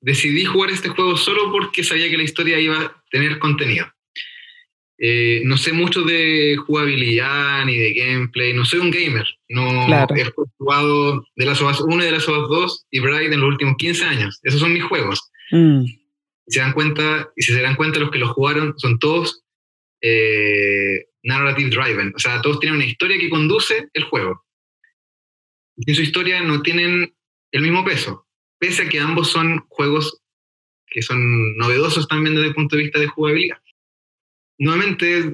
decidí jugar este juego solo porque sabía que la historia iba a tener contenido. Eh, no sé mucho de jugabilidad ni de gameplay, no soy un gamer. No he jugado de las OAS 1 y de las OAS 2 y Bright en los últimos 15 años. Esos son mis juegos. Mm se dan cuenta, y si se dan cuenta los que los jugaron, son todos eh, narrative driven, o sea, todos tienen una historia que conduce el juego. Y en su historia no tienen el mismo peso, pese a que ambos son juegos que son novedosos también desde el punto de vista de jugabilidad. Nuevamente,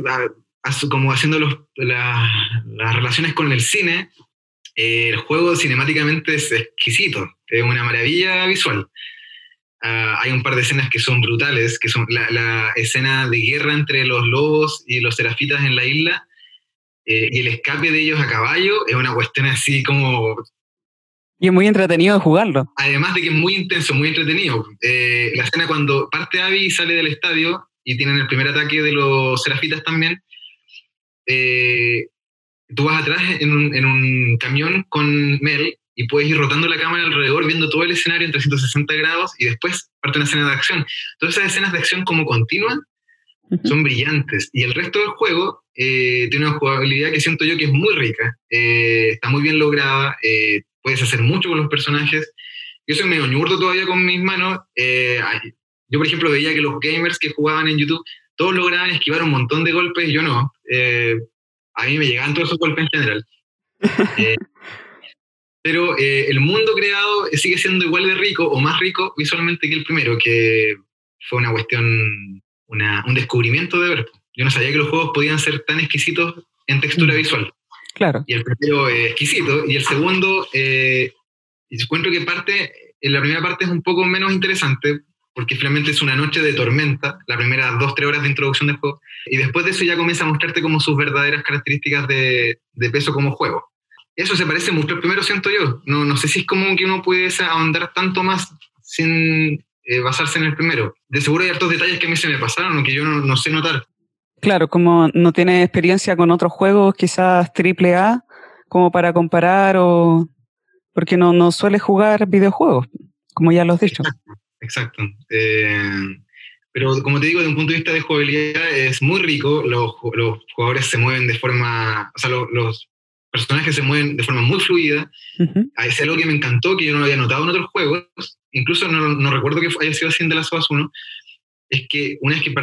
como haciendo las relaciones con el cine, el juego cinemáticamente es exquisito, es una maravilla visual. Ah, hay un par de escenas que son brutales, que son la, escena de guerra entre los lobos y los serafitas en la isla, eh, y el escape de ellos a caballo es una cuestión así como... Y es muy entretenido jugarlo. Además de que es muy intenso, muy entretenido. Eh, la escena cuando parte Abby y sale del estadio y tienen el primer ataque de los serafitas también, eh, tú vas atrás en un, en un camión con Mel y puedes ir rotando la cámara alrededor, viendo todo el escenario en 360 grados y después parte una escena de acción. Todas esas escenas de acción como continua son brillantes y el resto del juego eh, tiene una jugabilidad que siento yo que es muy rica, eh, está muy bien lograda, eh, puedes hacer mucho con los personajes. Yo soy medio ñurdo todavía con mis manos. yo, por ejemplo, veía que los gamers que jugaban en YouTube, todos lograban esquivar un montón de golpes, yo no. a mí me llegaban todos esos golpes en general. pero eh, el mundo creado sigue siendo igual de rico o más rico visualmente que el primero, que fue una cuestión, un descubrimiento de ver. Yo no sabía que los juegos podían ser tan exquisitos en textura mm. visual. Claro. Y el primero es exquisito, y el segundo, eh, encuentro que parte, en la primera parte es un poco menos interesante, porque finalmente es una noche de tormenta, las primeras dos, tres horas de introducción del juego, y después de eso ya comienza a mostrarte como sus verdaderas características de, de peso como juego eso se parece mucho al primero, siento yo. No, no sé si es como que uno puede ahondar tanto más sin eh, basarse en el primero. De seguro hay otros detalles que a mí se me pasaron o que yo no, sé notar. Claro, como no tiene experiencia con otros juegos, quizás triple A, como para comparar o... Porque no, no suele jugar videojuegos, como ya lo has dicho. Exacto. Eh, pero como te digo, desde un punto de vista de jugabilidad es muy rico, los, los jugadores se mueven de forma, o sea, los, los personajes se mueven de forma muy fluida. Es algo que me encantó, que yo no lo había notado en otros juegos, incluso no, no recuerdo que haya sido así en The Last of Us 1, es que una vez que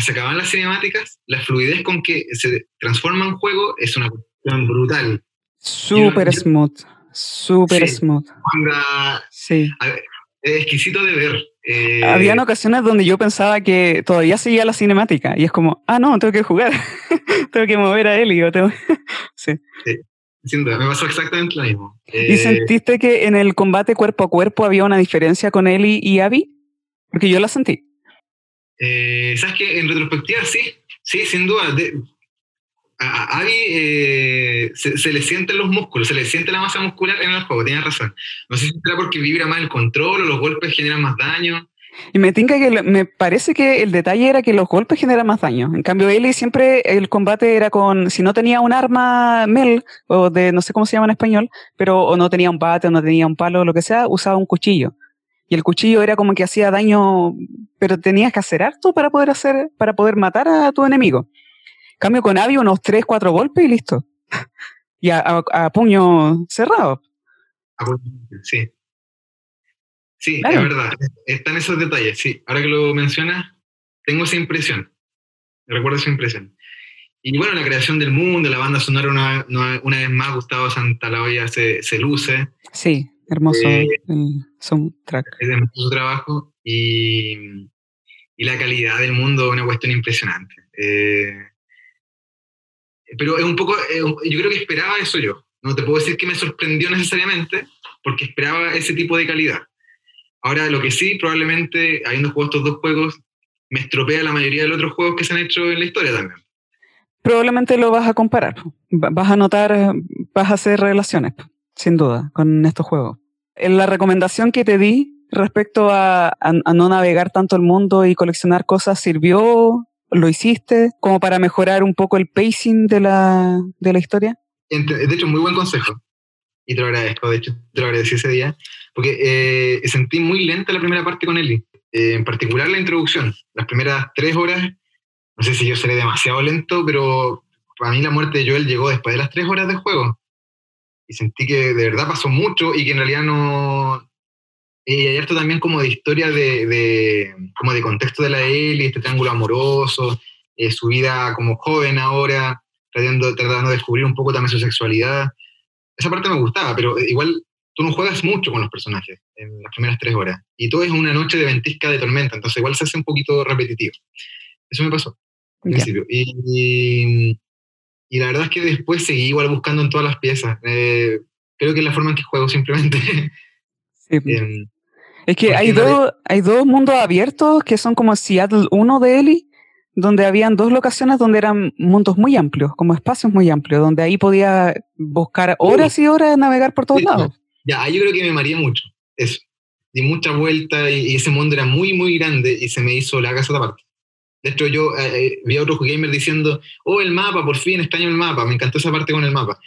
se acaban las cinemáticas, la fluidez con que se transforma un juego es una cuestión brutal. Súper smooth, súper smooth. sí. es exquisito de ver. Eh, Habían ocasiones donde yo pensaba que todavía seguía la cinemática y es como, ah, no, tengo que jugar, tengo que mover a él y yo tengo... sí. sí. me pasó exactamente lo mismo. ¿Y eh, sentiste que en el combate cuerpo a cuerpo había una diferencia con Ellie y Abby? Porque yo la sentí. Eh, ¿Sabes qué? En retrospectiva, sí, sí, sin duda. De, a, Abby eh, se, le sienten los músculos, se le siente la masa muscular en el juego, tienes razón. No sé si será porque vibra más el control o los golpes generan más daño. Y me tinca que me parece que el detalle era que los golpes generan más daño. En cambio, Ellie siempre el combate era con, si no tenía un arma Mel, o de no sé cómo se llama en español, pero o no tenía un bate o no tenía un palo lo que sea, usaba un cuchillo. Y el cuchillo era como que hacía daño, pero tenías que hacer harto para poder hacer, para poder matar a tu enemigo. Cambio, con Abby unos 3, 4 golpes y listo. y a, puño cerrado. Sí. Sí, es verdad. Están esos detalles, sí. Ahora que lo mencionas, tengo esa impresión. Recuerdo esa impresión. Y bueno, la creación del mundo, la banda sonora, una, una vez más, Gustavo Santalaoya se, se luce. Sí, hermoso eh, el soundtrack. Es hermoso su trabajo y, y, la calidad del mundo una cuestión impresionante. Eh, pero es un poco, yo creo que esperaba eso yo. No te puedo decir que me sorprendió necesariamente, porque esperaba ese tipo de calidad. Ahora, lo que sí, probablemente, habiendo jugado estos dos juegos, me estropea la mayoría de los otros juegos que se han hecho en la historia también. Probablemente lo vas a comparar, vas a notar, vas a hacer relaciones, sin duda, con estos juegos. La recomendación que te di respecto a, no navegar tanto el mundo y coleccionar cosas sirvió, lo hiciste, como para mejorar un poco el pacing de la, de la historia. De hecho, muy buen consejo. Y te lo agradezco, de hecho, te lo agradecí ese día porque eh, sentí muy lenta la primera parte con Eli, eh, en particular la introducción. Las primeras tres horas, no sé si yo seré demasiado lento, pero para mí la muerte de Joel llegó después de las tres horas del juego. Y sentí que de verdad pasó mucho y que en realidad no... Y hay esto también como de historia de, de, como de contexto de la Eli, este triángulo amoroso, eh, su vida como joven ahora, tratando, tratando de descubrir un poco también su sexualidad. Esa parte me gustaba, pero igual tú no juegas mucho con los personajes en las primeras tres horas. Y todo es una noche de ventisca de tormenta, entonces igual se hace un poquito repetitivo. Eso me pasó al principio. Y, y, la verdad es que después seguí igual buscando en todas las piezas. Eh, creo que es la forma en que juego simplemente. Sí. Em, es que hay dos, hay dos mundos abiertos que son como Seattle 1 de Eli, donde habían dos locaciones donde eran mundos muy amplios, como espacios muy amplios, donde ahí podía buscar horas y horas de navegar por todos lados. Ya, yo creo que me mareé mucho. Eso. Di mucha vuelta y, ese mundo era muy, muy grande y se me hizo la casa parte. De hecho, yo eh, eh, vi a otros gamers diciendo, oh, el mapa, por fin, extraño el mapa. Me encantó esa parte con el mapa.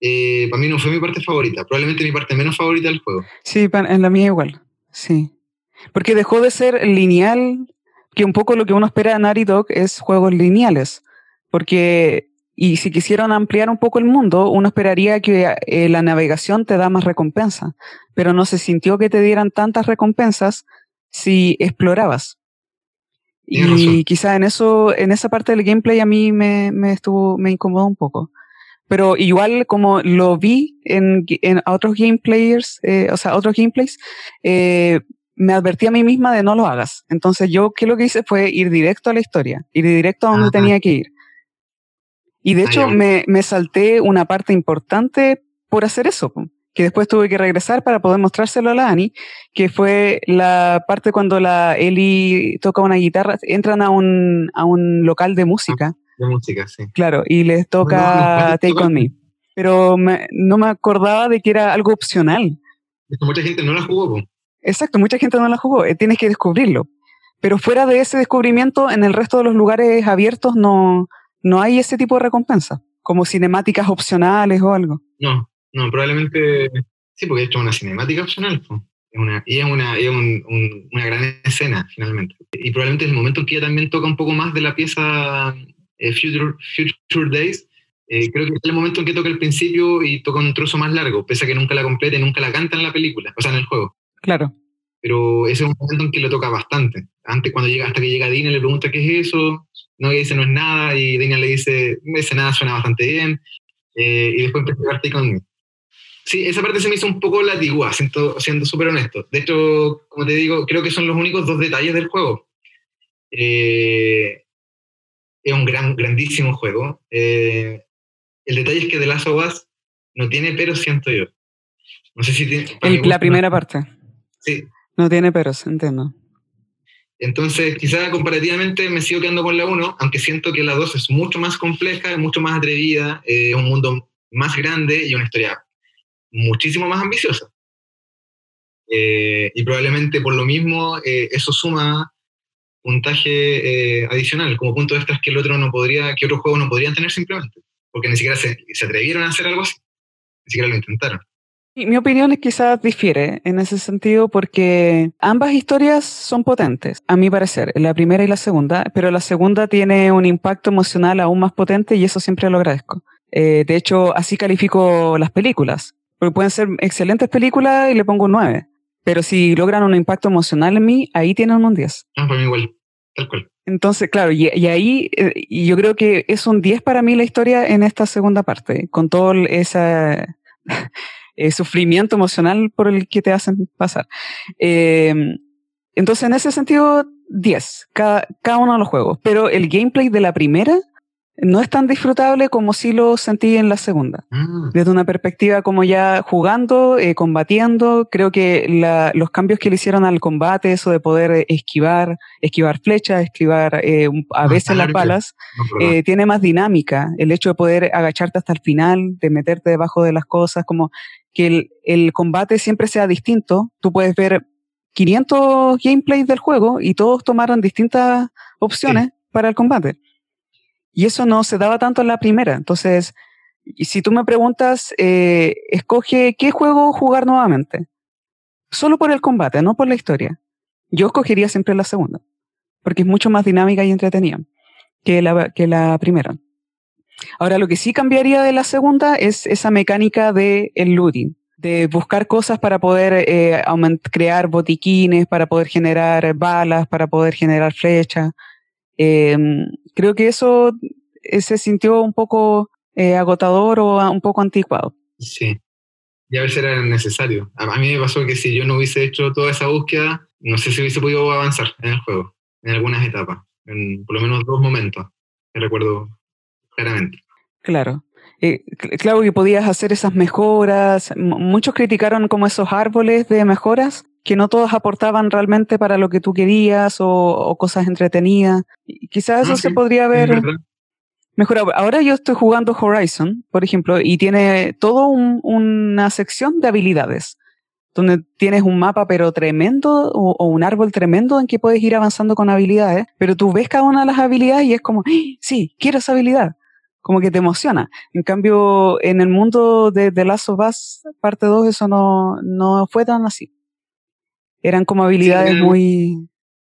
Eh, para mí no fue mi parte favorita, probablemente mi parte menos favorita del juego. Sí, en la mía igual, sí. Porque dejó de ser lineal, que un poco lo que uno espera de Naughty Dog es juegos lineales. Porque y si quisieran ampliar un poco el mundo, uno esperaría que eh, la navegación te da más recompensa, pero no se sintió que te dieran tantas recompensas si explorabas. Y quizá en eso, en esa parte del gameplay a mí me, me estuvo, me incomodó un poco. Pero igual como lo vi en, en otros gameplayers, eh, o sea, otros gameplays, eh, me advertí a mí misma de no lo hagas. Entonces yo, ¿qué lo que hice fue ir directo a la historia, ir directo a donde tenía que ir. Y de hecho me, me, salté una parte importante por hacer eso, que después tuve que regresar para poder mostrárselo a la Ani, que fue la parte cuando la Eli toca una guitarra, entran a un, a un local de música. De música, sí. Claro, y les toca Take On Me. Pero no me acordaba de que era algo opcional. Mucha gente no la jugó. Exacto, mucha gente no la jugó, eh, tienes que descubrirlo. Pero fuera de ese descubrimiento, en el resto de los lugares abiertos no, no hay ese tipo de recompensa, como cinemáticas opcionales o algo. No, no, probablemente sí, porque hecho una cinemática opcional. Es una, y es, una, es una gran escena, finalmente. Y probablemente es el momento en que ella también toca un poco más de la pieza eh, Future, Future Days. Eh, creo que es el momento en que toca el principio y toca un trozo más largo, pese a que nunca la completa y nunca la canta en la película, o sea, en el juego. Claro. Pero ese es un momento en que le toca bastante. Antes, cuando llega, hasta que llega Dina, le pregunta qué es eso, no, dice no es nada, y Dina le dice, ese nada suena bastante bien, eh, y después empieza a parte conmigo. Sí, esa parte se me hizo un poco latigua, siendo súper honesto. De hecho, como te digo, creo que son los únicos dos detalles del juego. Eh, es un gran, grandísimo juego. Eh, el detalle es que The Last of Us no tiene peros, siento yo. No sé si tiene... la primera parte. Sí. No tiene peros, entiendo. Entonces, quizá comparativamente me sigo quedando con la 1, aunque siento que la 2 es mucho más compleja, mucho más atrevida, es un mundo más grande y una historia muchísimo más ambiciosa. Eh, y probablemente por lo mismo eh, eso suma puntaje eh, adicional, como punto extras que el otro no podría, que otros juegos no podrían tener simplemente, porque ni siquiera se, se atrevieron a hacer algo así, ni siquiera lo intentaron. Mi opinión es quizás difiere en ese sentido porque ambas historias son potentes, a mi parecer, la primera y la segunda, pero la segunda tiene un impacto emocional aún más potente y eso siempre lo agradezco. de hecho, así califico las películas, porque pueden ser excelentes películas y le pongo un 9. Pero si logran un impacto emocional en mí, ahí tienen un 10. Ah, para mí igual, tal cual. Entonces, claro, y, ahí eh, yo creo que es un 10 para mí la historia en esta segunda parte, con todo ese eh, sufrimiento emocional por el que te hacen pasar. Eh, entonces, en ese sentido, 10, cada, cada uno de los juegos. Pero el gameplay de la primera no es tan disfrutable como si lo sentí en la segunda. Mm. Desde una perspectiva como ya jugando, eh, combatiendo, creo que los cambios que le hicieron al combate, eso de poder eh, esquivar, esquivar flechas, esquivar eh, a veces las balas, tiene más dinámica. El hecho de poder agacharte hasta el final, de meterte debajo de las cosas, como que el, combate siempre sea distinto. Tú puedes ver 500 gameplays del juego y todos tomaron distintas opciones para el combate. Y eso no se daba tanto en la primera. Entonces, si tú me preguntas, eh, escoge qué juego jugar nuevamente. Solo por el combate, no por la historia. Yo escogería siempre la segunda, porque es mucho más dinámica y entretenida que la, que la primera. Ahora, lo que sí cambiaría de la segunda es esa mecánica de looting, de buscar cosas para poder eh, crear botiquines, para poder generar balas, para poder generar flechas. Em, creo que eso eh, se sintió un poco eh, agotador o un poco anticuado. Sí, y a veces era necesario. A, mí me pasó que si yo no hubiese hecho toda esa búsqueda, no sé si hubiese podido avanzar en el juego, en algunas etapas, en por lo menos dos momentos, me recuerdo claramente. Claro. Eh, claro que podías hacer esas mejoras. muchos criticaron como esos árboles de mejoras que no todos aportaban realmente para lo que tú querías o, cosas entretenidas. Y quizás eso se podría ver mejor. Ahora yo estoy jugando Horizon, por ejemplo, y tiene todo una sección de habilidades, donde tienes un mapa pero tremendo o, un árbol tremendo en que puedes ir avanzando con habilidades, pero tú ves cada una de las habilidades y es como, ¡Ah! sí, quiero esa habilidad. Como que te emociona. En cambio, en el mundo de The Last of Us, parte 2, eso no, no fue tan así eran como habilidades muy...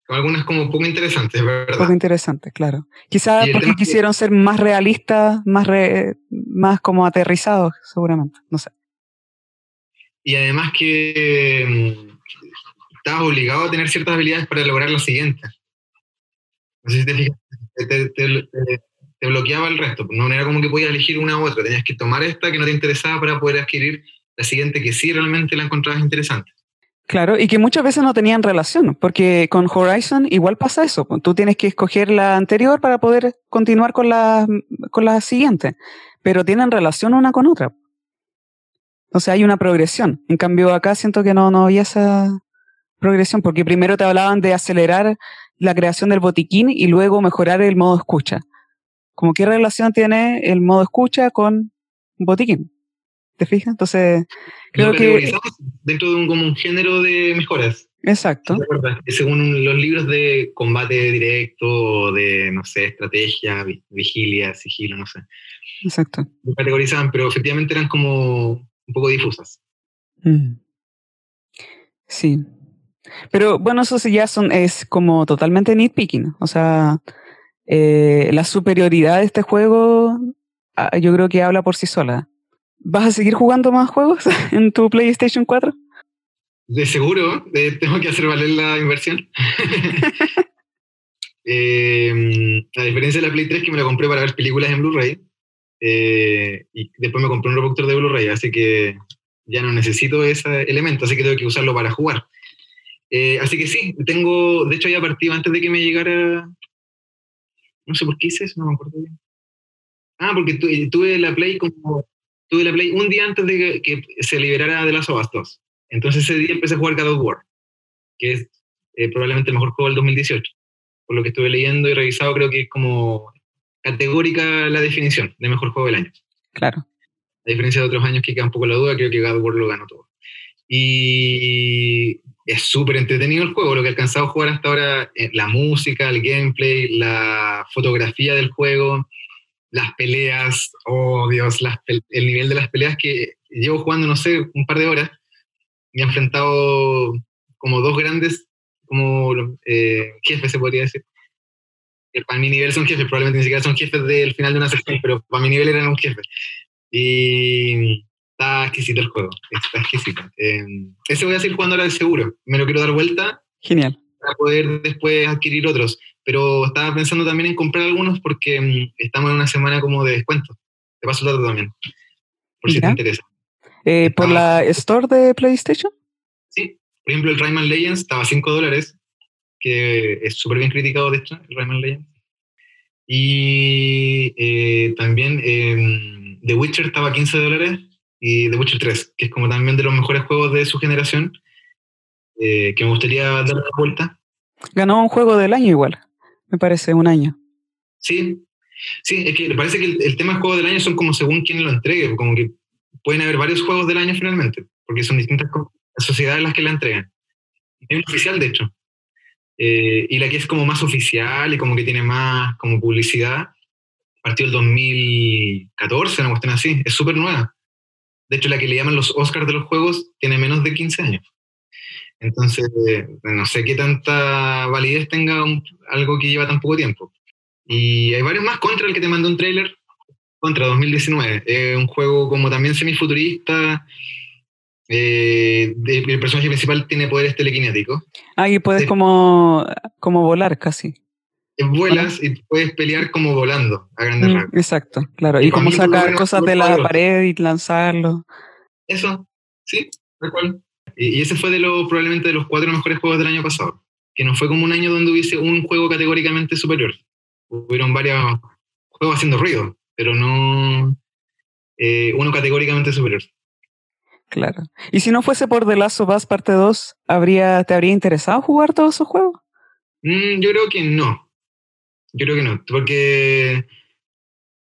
Algunas como poco interesantes, ¿verdad? Poco interesantes, claro. Quizás porque quisieron ser más realistas, más, más como aterrizados, seguramente, no sé. Y además que mm, estabas obligado a tener ciertas habilidades para lograr lo siguiente. No sé si te fijas, te, bloqueaba el resto. No era como que podías elegir una u otra. Tenías que tomar esta que no te interesaba para poder adquirir la siguiente que sí realmente la encontrabas interesante. Claro, y que muchas veces no tenían relación, porque con Horizon igual pasa eso. Pues, tú tienes que escoger la anterior para poder continuar con la, con la siguiente, pero tienen relación una con otra. O sea, hay una progresión. En cambio, acá siento que no, no había esa progresión, porque primero te hablaban de acelerar la creación del botiquín y luego mejorar el modo escucha. Como qué relación tiene el modo escucha con botiquín. ¿Te fijas? Entonces, creo que... Dentro de un, como un género de mejoras. Exacto. Según los libros de combate directo, de, no sé, estrategia, vigilia, sigilo, no sé. Exacto. Lo categorizaban, pero efectivamente eran como un poco difusas. Mm. Sí. Pero bueno, eso sí ya son, es como totalmente nitpicking. O sea, eh, la superioridad de este juego, ah, yo creo que habla por sí sola. ¿Vas a seguir jugando más juegos en tu PlayStation 4? De seguro, tengo que hacer valer la inversión. eh, a diferencia de la Play 3 que me la compré para ver películas en Blu-ray, eh, y después me compré un reproductor de Blu-ray, así que ya no necesito ese elemento, así que tengo que usarlo para jugar. Eh, así que sí, tengo, de hecho ya partido antes de que me llegara, no sé por qué hice eso, no me acuerdo bien. Ah, porque tuve la Play como tuve la Play un día antes de que, se liberara de las 2. Entonces ese día empecé a jugar God of War, que es eh, probablemente el mejor juego del 2018. Por lo que estuve leyendo y revisado, creo que es como categórica la definición de mejor juego del año. Claro. A diferencia de otros años que queda un poco la duda, creo que God of War lo ganó todo. Y es súper entretenido el juego, lo que he alcanzado a jugar hasta ahora, eh, la música, el gameplay, la fotografía del juego, las peleas, oh Dios, el nivel de las peleas que llevo jugando, no sé, un par de horas, me he enfrentado como dos grandes, como eh, jefes se podría decir. Que para mi nivel son jefes, probablemente ni siquiera son jefes del final de una sección, pero para mi nivel eran un jefe. Y está exquisito el juego, está exquisito. Eh, ese voy a jugando ahora de seguro. Me lo quiero dar vuelta. Genial. Para poder después adquirir otros. Pero estaba pensando también en comprar algunos porque mm, estamos en una semana como de descuento. Te paso el dato también, por si te interesa. Eh, ¿Por la Store de PlayStation? Sí. Por ejemplo, el Rayman Legends estaba a 5 dólares, que es súper bien criticado, de hecho, el Rayman Legends. Y eh, también em, The Witcher estaba a 15 dólares y The Witcher 3, que es como también de los mejores juegos de su generación, eh, que me gustaría dar una vuelta. Ganó un juego del año igual, me parece, un año. Sí, sí, es que me parece que el, tema de juego del año son como según quién lo entregue, como que pueden haber varios juegos del año finalmente, porque son distintas sociedades las que la entregan. Hay una oficial, de hecho. Eh, y la que es como más oficial y como que tiene más como publicidad, partió el 2014, una cuestión así, es súper nueva. De hecho, la que le llaman los Oscars de los juegos tiene menos de 15 años. Entonces, no sé qué tanta validez tenga algo que lleva tan poco tiempo. Y hay varios más contra el que te mandó un trailer, contra 2019. Es un juego como también semifuturista. Eh, el personaje principal tiene poderes telequinéticos. Ah, y puedes como, como volar casi. Vuelas y puedes pelear como volando a grandes mm. Exacto, claro. Y, como sacar cosas de la pared y lanzarlo. Eso, sí, tal cual. Y, ese fue de lo, probablemente de los cuatro mejores juegos del año pasado. Que no fue como un año donde hubiese un juego categóricamente superior. Hubieron varios juegos haciendo ruido, pero no eh, uno categóricamente superior. Claro. Y si no fuese por The Last of Us parte 2, ¿habría, ¿te habría interesado jugar todos esos juegos? Mm, yo creo que no. Yo creo que no, porque...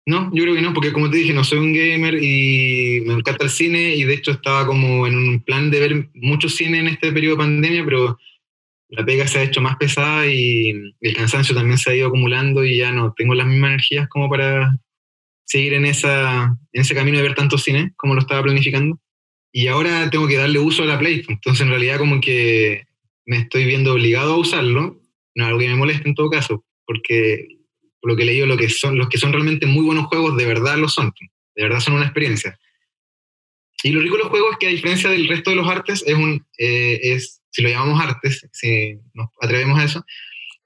No, yo creo que no, porque como te dije, no soy un gamer y me encanta el cine y de hecho estaba como en un plan de ver mucho cine en este periodo de pandemia, pero la pega se ha hecho más pesada y el cansancio también se ha ido acumulando y ya no tengo las mismas energías como para seguir en, esa, en ese camino de ver tanto cine como lo estaba planificando. Y ahora tengo que darle uso a la Play, entonces en realidad como que me estoy viendo obligado a usarlo, no algo que me moleste en todo caso, porque por lo que he leído, lo que son, los que son realmente muy buenos juegos de verdad lo son, de verdad son una experiencia. Y lo rico de los juegos es que a diferencia del resto de los artes, es un, eh, es, si lo llamamos artes, si nos atrevemos a eso.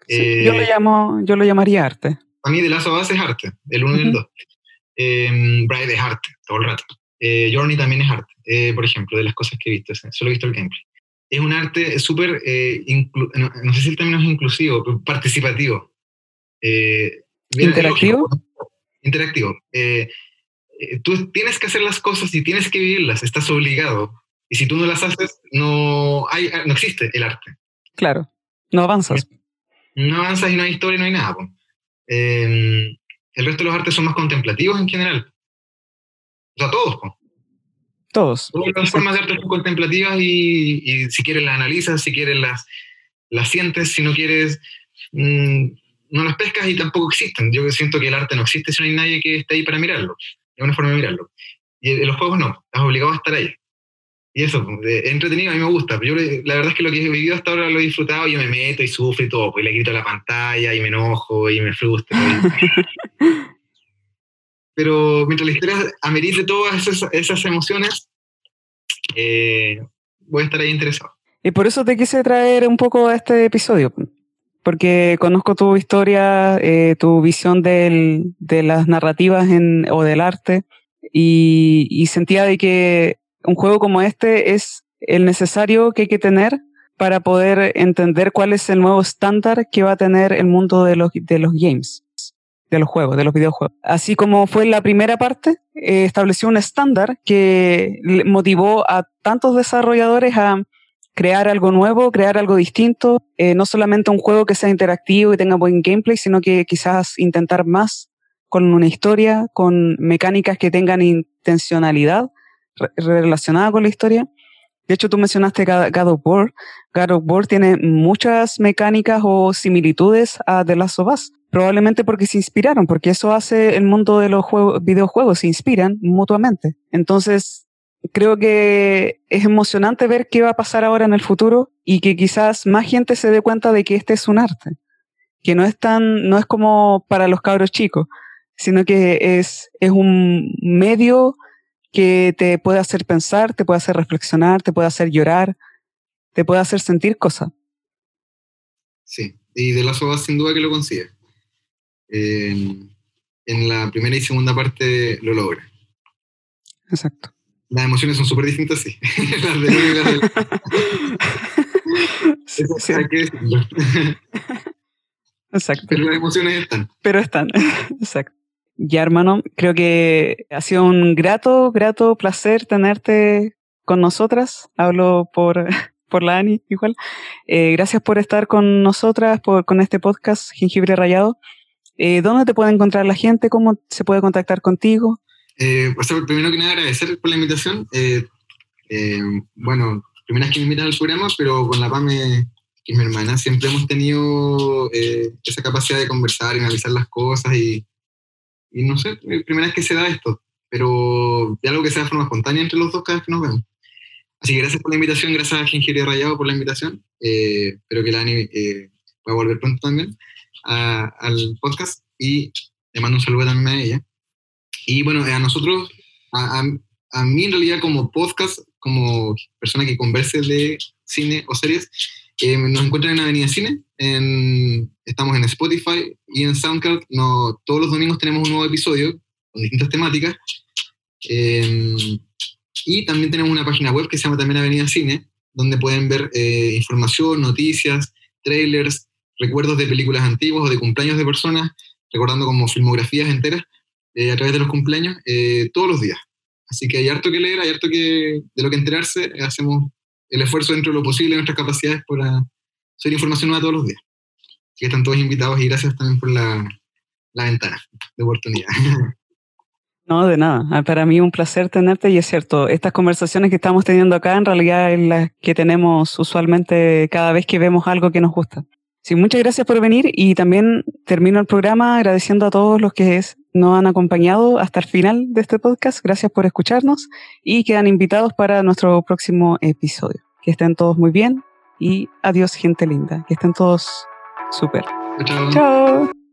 yo, lo eh, llamo, yo lo llamaría arte. A mí de Lazo Base es arte, el 1 y el 2. Eh, Bride es arte, todo el rato. Eh, Journey también es arte, por ejemplo, de las cosas que he visto, solo he visto el gameplay. Es un arte súper, no, no, sé si el término es inclusivo, pero participativo. ¿Interactivo? interactivo. tú tienes que hacer las cosas y tienes que vivirlas, estás obligado. Y si tú no las haces, no, hay, no existe el arte. Claro, no avanzas. No avanzas y no hay historia, no hay nada. Em, el resto de los artes son más contemplativos en general. O sea, todos. Todos. Todas las formas de arte son contemplativas y, si quieres las analizas, si quieres las, las sientes, si no quieres, mm, no las pescas y tampoco existen. Yo siento que el arte no existe si no hay nadie que esté ahí para mirarlo. Es una forma de mirarlo. Y en los juegos no, estás obligado a estar ahí. Y eso, es entretenido, a mí me gusta. Yo la verdad es que lo que he vivido hasta ahora lo he disfrutado, yo me meto y sufro y todo, pues le grito a la pantalla y me enojo y me frustro. Pero mientras la historia amerite todas esas, emociones, eh, voy a estar ahí interesado. Y por eso te quise traer un poco a este episodio, porque conozco tu historia, eh, tu visión de las narrativas o del arte, y, y sentía de que un juego como este es el necesario que hay que tener para poder entender cuál es el nuevo estándar que va a tener el mundo de los, de los games, de los juegos, de los videojuegos. Así como fue la primera parte, eh, estableció un estándar que motivó a tantos desarrolladores a crear algo nuevo, crear algo distinto, eh, no solamente un juego que sea interactivo y tenga buen gameplay, sino que quizás intentar más con una historia, con mecánicas que tengan intencionalidad relacionada con la historia. De hecho, tú mencionaste God of War. God of War tiene muchas mecánicas o similitudes a The Last of Us. Probablemente porque se inspiraron, porque eso hace el mundo de los juegos, videojuegos, se inspiran mutuamente. Entonces, creo que es emocionante ver qué va a pasar ahora en el futuro y que quizás más gente se dé cuenta de que este es un arte, que no es tan, no es como para los cabros chicos, sino que es, es un medio que te puede hacer pensar, te puede hacer reflexionar, te puede hacer llorar, te puede hacer sentir cosas. Sí, y de las ovas sin duda que lo consigue. en la primera y segunda parte lo logra. Exacto. Las emociones son súper distintas, sí. las de y las de... sí. Hay que Exacto. Pero las emociones están. Pero están, exacto. Ya, hermano, creo que ha sido un grato, grato placer tenerte con nosotras. Hablo por, por la Ani, igual. Eh, gracias por estar con nosotras, por, con este podcast Jengibre Rayado. Eh, ¿Dónde te puede encontrar la gente? ¿Cómo se puede contactar contigo? Eh, pues, primero que nada, agradecer por la invitación. Eh, eh, bueno, primera vez que me invitan al programa, pero con la PAME, es mi hermana, siempre hemos tenido esa capacidad de conversar y analizar las cosas y, y no sé, primera vez que se da esto, pero de algo que sea de forma espontánea entre los dos cada vez que nos vemos. Así que gracias por la invitación, gracias a Jengibre Rayado por la invitación. espero que la Ani pueda volver pronto también al podcast y le mando un saludo también a ella. Y bueno, a nosotros, a, a, mí en realidad como podcast, como persona que converse de cine o series, eh, nos encuentran en Avenida Cine, en, estamos en Spotify y en SoundCloud. No, todos los domingos tenemos un nuevo episodio con distintas temáticas. Em, y también tenemos una página web que se llama también Avenida Cine, donde pueden ver eh, información, noticias, trailers, recuerdos de películas antiguas o de cumpleaños de personas, recordando como filmografías enteras. Eh, a través de los cumpleaños eh, todos los días. Así que hay harto que leer, hay harto que, de lo que enterarse. Hacemos el esfuerzo dentro de lo posible de nuestras capacidades para hacer información nueva todos los días. Así que están todos invitados y gracias también por la, la ventana de oportunidad. No, de nada. Ah, para mí un placer tenerte y es cierto, estas conversaciones que estamos teniendo acá en realidad es las que tenemos usualmente cada vez que vemos algo que nos gusta. Sí, muchas gracias por venir y también termino el programa agradeciendo a todos los que es, nos han acompañado hasta el final de este podcast. Gracias por escucharnos y quedan invitados para nuestro próximo episodio. Que estén todos muy bien y adiós gente linda. Que estén todos súper. Chao. Chao.